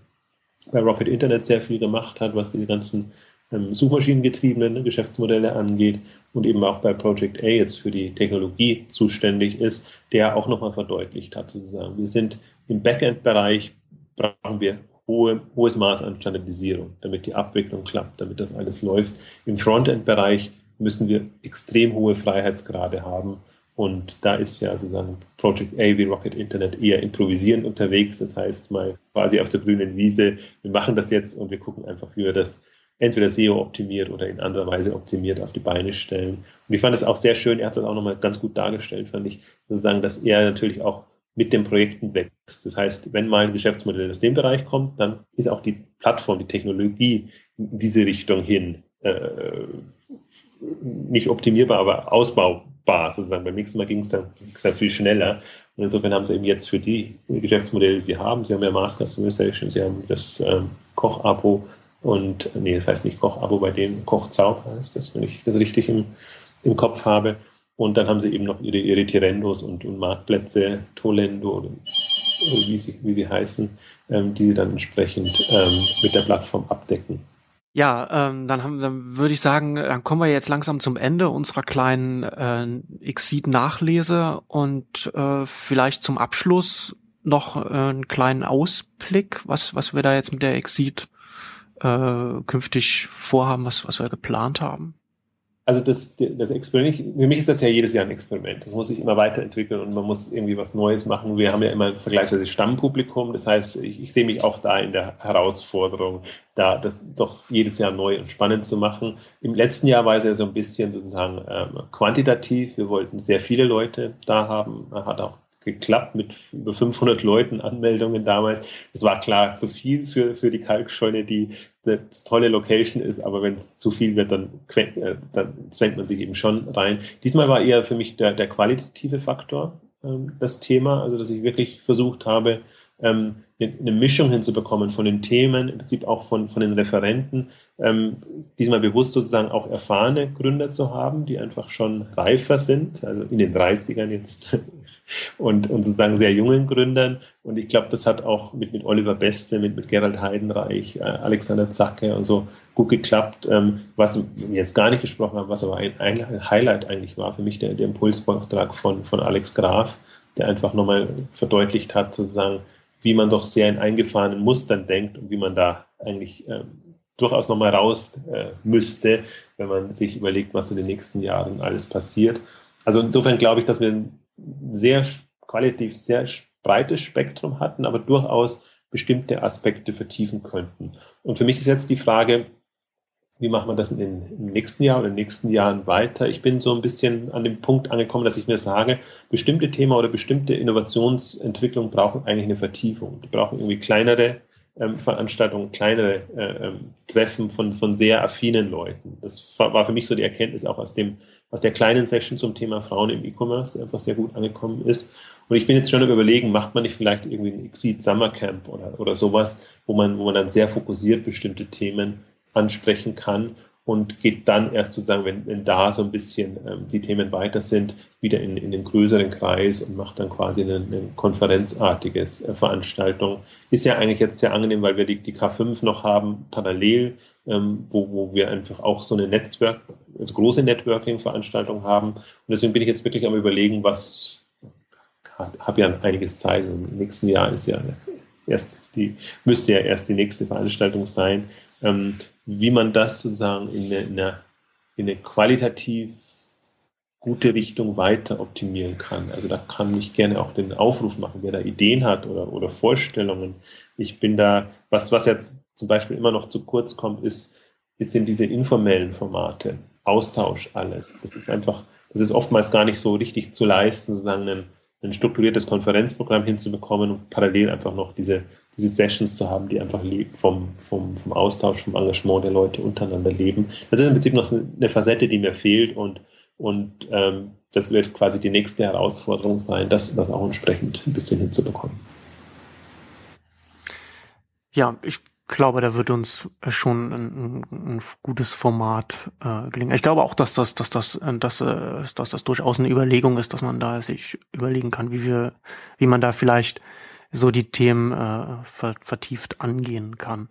bei Rocket Internet sehr viel gemacht hat, was die ganzen ähm, suchmaschinengetriebenen Geschäftsmodelle angeht und eben auch bei Project A jetzt für die Technologie zuständig ist, der auch nochmal verdeutlicht hat, sozusagen. Wir sind im Backend-Bereich, brauchen wir hohe, hohes Maß an Standardisierung, damit die Abwicklung klappt, damit das alles läuft. Im Frontend-Bereich müssen wir extrem hohe Freiheitsgrade haben. Und da ist ja sozusagen Project A wie Rocket Internet eher improvisierend unterwegs. Das heißt mal quasi auf der grünen Wiese, wir machen das jetzt und wir gucken einfach, wie wir das entweder SEO optimiert oder in anderer Weise optimiert auf die Beine stellen. Und ich fand es auch sehr schön, er hat das auch nochmal ganz gut dargestellt, fand ich, sozusagen, dass er natürlich auch mit den Projekten wächst. Das heißt, wenn mal ein Geschäftsmodell aus dem Bereich kommt, dann ist auch die Plattform, die Technologie in diese Richtung hin äh, nicht optimierbar, aber ausbaubar sozusagen. Beim nächsten Mal ging es dann, dann viel schneller. Und insofern haben sie eben jetzt für die Geschäftsmodelle, die sie haben, sie haben ja Mass Customization, sie haben das ähm, Koch-Abo und, nee, das heißt nicht Koch-Abo, bei denen Koch-Zaub heißt das, wenn ich das richtig im, im Kopf habe. Und dann haben sie eben noch ihre, ihre Tirendos und, und Marktplätze, Tolendo oder wie sie, wie sie heißen, ähm, die sie dann entsprechend ähm, mit der Plattform abdecken. Ja, ähm, dann, haben, dann würde ich sagen, dann kommen wir jetzt langsam zum Ende unserer kleinen äh, Exit-Nachlese und äh, vielleicht zum Abschluss noch äh, einen kleinen Ausblick, was, was wir da jetzt mit der Exit äh, künftig vorhaben, was, was wir geplant haben also das, das Experiment, für mich ist das ja jedes Jahr ein Experiment. Das muss sich immer weiterentwickeln und man muss irgendwie was Neues machen. Wir haben ja immer vergleichsweise Stammpublikum. Das heißt, ich, ich sehe mich auch da in der Herausforderung, da das doch jedes Jahr neu und spannend zu machen. Im letzten Jahr war es ja so ein bisschen sozusagen ähm, quantitativ. Wir wollten sehr viele Leute da haben. Hat auch geklappt mit über 500 Leuten Anmeldungen damals. Es war klar zu viel für, für die Kalkscheune, die eine tolle Location ist, aber wenn es zu viel wird, dann, äh, dann zwängt man sich eben schon rein. Diesmal war eher für mich der, der qualitative Faktor ähm, das Thema, also dass ich wirklich versucht habe, ähm, eine Mischung hinzubekommen von den Themen, im Prinzip auch von, von den Referenten, ähm, diesmal bewusst sozusagen auch erfahrene Gründer zu haben, die einfach schon reifer sind, also in den 30ern jetzt und, und sozusagen sehr jungen Gründern. Und ich glaube, das hat auch mit, mit Oliver Beste, mit, mit Gerald Heidenreich, äh, Alexander Zacke und so gut geklappt. Ähm, was wir jetzt gar nicht gesprochen haben, was aber ein, ein Highlight eigentlich war für mich, der, der Impulsbeitrag von, von Alex Graf, der einfach nochmal verdeutlicht hat, sozusagen, wie man doch sehr in eingefahrenen Mustern denkt und wie man da eigentlich ähm, durchaus nochmal raus äh, müsste, wenn man sich überlegt, was in den nächsten Jahren alles passiert. Also insofern glaube ich, dass wir ein sehr qualitativ sehr breites Spektrum hatten, aber durchaus bestimmte Aspekte vertiefen könnten. Und für mich ist jetzt die Frage, wie macht man das in den, im nächsten Jahr oder in den nächsten Jahren weiter? Ich bin so ein bisschen an dem Punkt angekommen, dass ich mir sage, bestimmte Themen oder bestimmte Innovationsentwicklungen brauchen eigentlich eine Vertiefung. Die brauchen irgendwie kleinere ähm, Veranstaltungen, kleinere äh, ähm, Treffen von, von sehr affinen Leuten. Das war für mich so die Erkenntnis auch aus dem, aus der kleinen Session zum Thema Frauen im E-Commerce, die einfach sehr gut angekommen ist. Und ich bin jetzt schon überlegen, macht man nicht vielleicht irgendwie ein Exit Summer Camp oder, oder sowas, wo man, wo man dann sehr fokussiert bestimmte Themen ansprechen kann und geht dann erst sozusagen, wenn, wenn da so ein bisschen ähm, die Themen weiter sind, wieder in, in den größeren Kreis und macht dann quasi eine, eine konferenzartiges äh, Veranstaltung. Ist ja eigentlich jetzt sehr angenehm, weil wir die, die K5 noch haben, parallel, ähm, wo, wo wir einfach auch so eine Netzwerk, also große Networking-Veranstaltung haben. Und deswegen bin ich jetzt wirklich am überlegen, was habe ja einiges Zeit. Im nächsten Jahr ist ja erst die, müsste ja erst die nächste Veranstaltung sein. Ähm, wie man das sozusagen in eine, in eine, in eine qualitativ gute Richtung weiter optimieren kann. Also da kann ich gerne auch den Aufruf machen, wer da Ideen hat oder, oder Vorstellungen. Ich bin da, was, was jetzt zum Beispiel immer noch zu kurz kommt, ist, ist sind diese informellen Formate. Austausch, alles. Das ist einfach, das ist oftmals gar nicht so richtig zu leisten, sozusagen ein, ein strukturiertes Konferenzprogramm hinzubekommen und parallel einfach noch diese diese Sessions zu haben, die einfach vom, vom, vom Austausch, vom Engagement der Leute untereinander leben. Das ist im Prinzip noch eine Facette, die mir fehlt und, und ähm, das wird quasi die nächste Herausforderung sein, das, das auch entsprechend ein bisschen hinzubekommen. Ja, ich glaube, da wird uns schon ein, ein gutes Format äh, gelingen. Ich glaube auch, dass das, dass das, äh, dass, äh, dass das durchaus eine Überlegung ist, dass man da sich überlegen kann, wie wir, wie man da vielleicht so die Themen äh, vertieft angehen kann.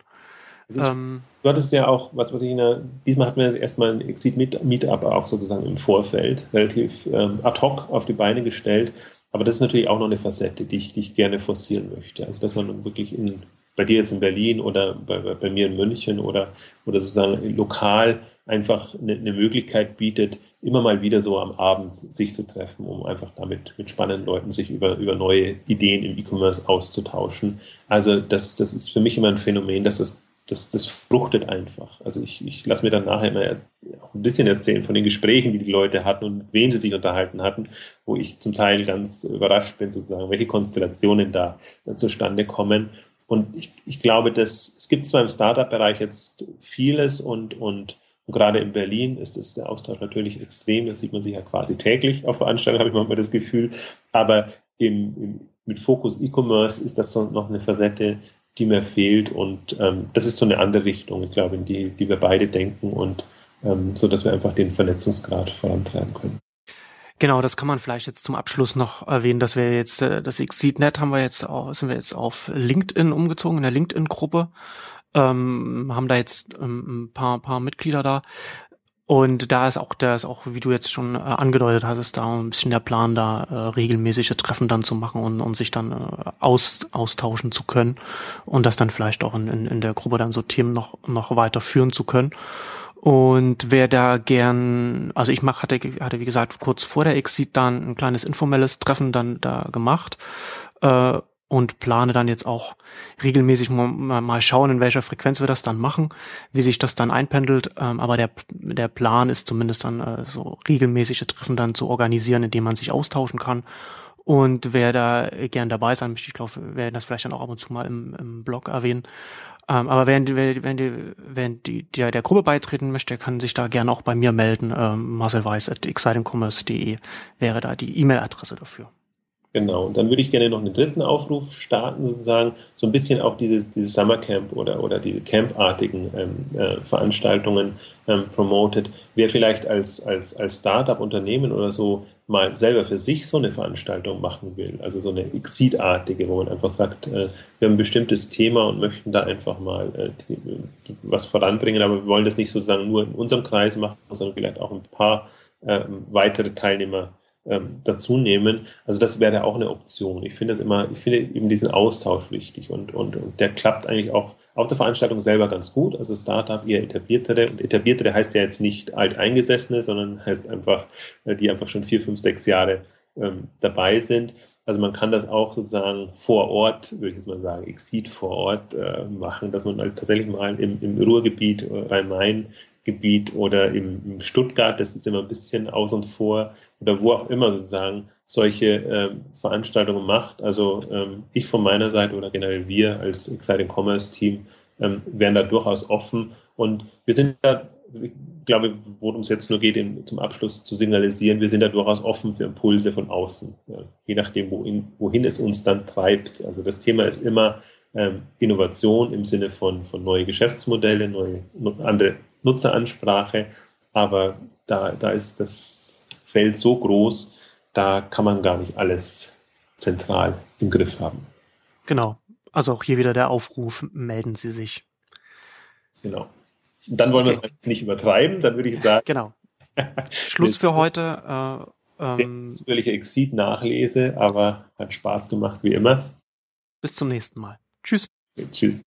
Ähm, du hattest ja auch, was, was ich der, diesmal hatten wir erstmal ein Exit-Meetup auch sozusagen im Vorfeld, relativ ähm, ad hoc auf die Beine gestellt. Aber das ist natürlich auch noch eine Facette, die ich, die ich gerne forcieren möchte. Also, dass man wirklich in, bei dir jetzt in Berlin oder bei, bei mir in München oder, oder sozusagen lokal einfach eine, eine Möglichkeit bietet, immer mal wieder so am Abend sich zu treffen, um einfach damit mit spannenden Leuten sich über, über neue Ideen im E-Commerce auszutauschen. Also das, das ist für mich immer ein Phänomen, dass das, das, das fruchtet einfach. Also ich, ich lasse mir dann nachher immer auch ein bisschen erzählen von den Gesprächen, die die Leute hatten und mit wem sie sich unterhalten hatten, wo ich zum Teil ganz überrascht bin, sozusagen, welche Konstellationen da zustande kommen. Und ich, ich glaube, dass es gibt zwar im Startup-Bereich jetzt vieles und, und Und gerade in Berlin ist es der Austausch natürlich extrem. Das sieht man sich ja quasi täglich auf Veranstaltungen, habe ich manchmal das Gefühl. Aber im, im, mit Fokus E-Commerce ist das noch eine Facette, die mir fehlt. Und ähm, das ist so eine andere Richtung, ich glaube, in die, die wir beide denken und ähm, so, dass wir einfach den Vernetzungsgrad vorantreiben können. Genau, das kann man vielleicht jetzt zum Abschluss noch erwähnen, dass wir jetzt äh, das Exceed.net haben wir jetzt sind wir jetzt auf LinkedIn umgezogen, in der LinkedIn-Gruppe, ähm, haben da jetzt ähm, ein paar, paar Mitglieder da. Und da ist auch, da ist auch, wie du jetzt schon äh, angedeutet hast, ist da ein bisschen der Plan, da äh, regelmäßige Treffen dann zu machen und, und sich dann äh, aus, austauschen zu können und das dann vielleicht auch in, in, in der Gruppe dann so Themen noch, noch weiterführen zu können. Und wer da gern, also ich mach, hatte, hatte wie gesagt kurz vor der Exit dann ein kleines informelles Treffen dann da gemacht äh, und plane dann jetzt auch regelmäßig mal, mal schauen, in welcher Frequenz wir das dann machen, wie sich das dann einpendelt. Ähm, aber der, der Plan ist zumindest dann äh, so regelmäßige Treffen dann zu organisieren, indem man sich austauschen kann. Und wer da gern dabei sein möchte, ich glaube, wir werden das vielleicht dann auch ab und zu mal im, im Blog erwähnen, ähm, aber wenn, wenn, die, wenn die, der, der Gruppe beitreten möchte, kann sich da gerne auch bei mir melden. Ähm, Marcel Weiß at excitingcommerce.de wäre da die E-Mail-Adresse dafür. Genau, und dann würde ich gerne noch einen dritten Aufruf starten, sozusagen, so ein bisschen auch dieses, dieses Summercamp oder, oder diese campartigen ähm, äh, Veranstaltungen ähm, promotet. Wer vielleicht als, als, als Startup-Unternehmen oder so mal selber für sich so eine Veranstaltung machen will, also so eine Exit-artige, wo man einfach sagt, äh, wir haben ein bestimmtes Thema und möchten da einfach mal äh, die, was voranbringen, aber wir wollen das nicht sozusagen nur in unserem Kreis machen, sondern vielleicht auch ein paar äh, weitere Teilnehmer ähm, dazu nehmen. Also das wäre auch eine Option. Ich finde das immer, ich finde eben diesen Austausch wichtig und, und, und der klappt eigentlich auch auf der Veranstaltung selber ganz gut. Also Startup eher etabliertere und etabliertere heißt ja jetzt nicht alteingesessene, sondern heißt einfach, äh, die einfach schon vier, fünf, sechs Jahre ähm, dabei sind. Also man kann das auch sozusagen vor Ort, würde ich jetzt mal sagen, Exit vor Ort äh, machen, dass man halt tatsächlich mal im, im Ruhrgebiet, äh, Rhein-Main-Gebiet oder im, im Stuttgart, das ist immer ein bisschen aus und vor, oder wo auch immer sozusagen solche äh, Veranstaltungen macht. Also ähm, ich von meiner Seite oder generell wir als Exciting Commerce Team ähm, wären da durchaus offen und wir sind da, ich glaube, worum es jetzt nur geht, in, zum Abschluss zu signalisieren, wir sind da durchaus offen für Impulse von außen, ja, je nachdem, wohin, wohin es uns dann treibt. Also das Thema ist immer ähm, Innovation im Sinne von, von neue Geschäftsmodelle, neue andere Nutzeransprache, aber da, da ist das Feld so groß, da kann man gar nicht alles zentral im Griff haben. Genau. Also auch hier wieder der Aufruf, melden Sie sich. Genau. Und dann wollen okay. wir es nicht übertreiben, dann würde ich sagen. Genau. Schluss für heute. Äh, ähm, Exit-Nachlese, aber hat Spaß gemacht wie immer. Bis zum nächsten Mal. Tschüss. Okay, tschüss.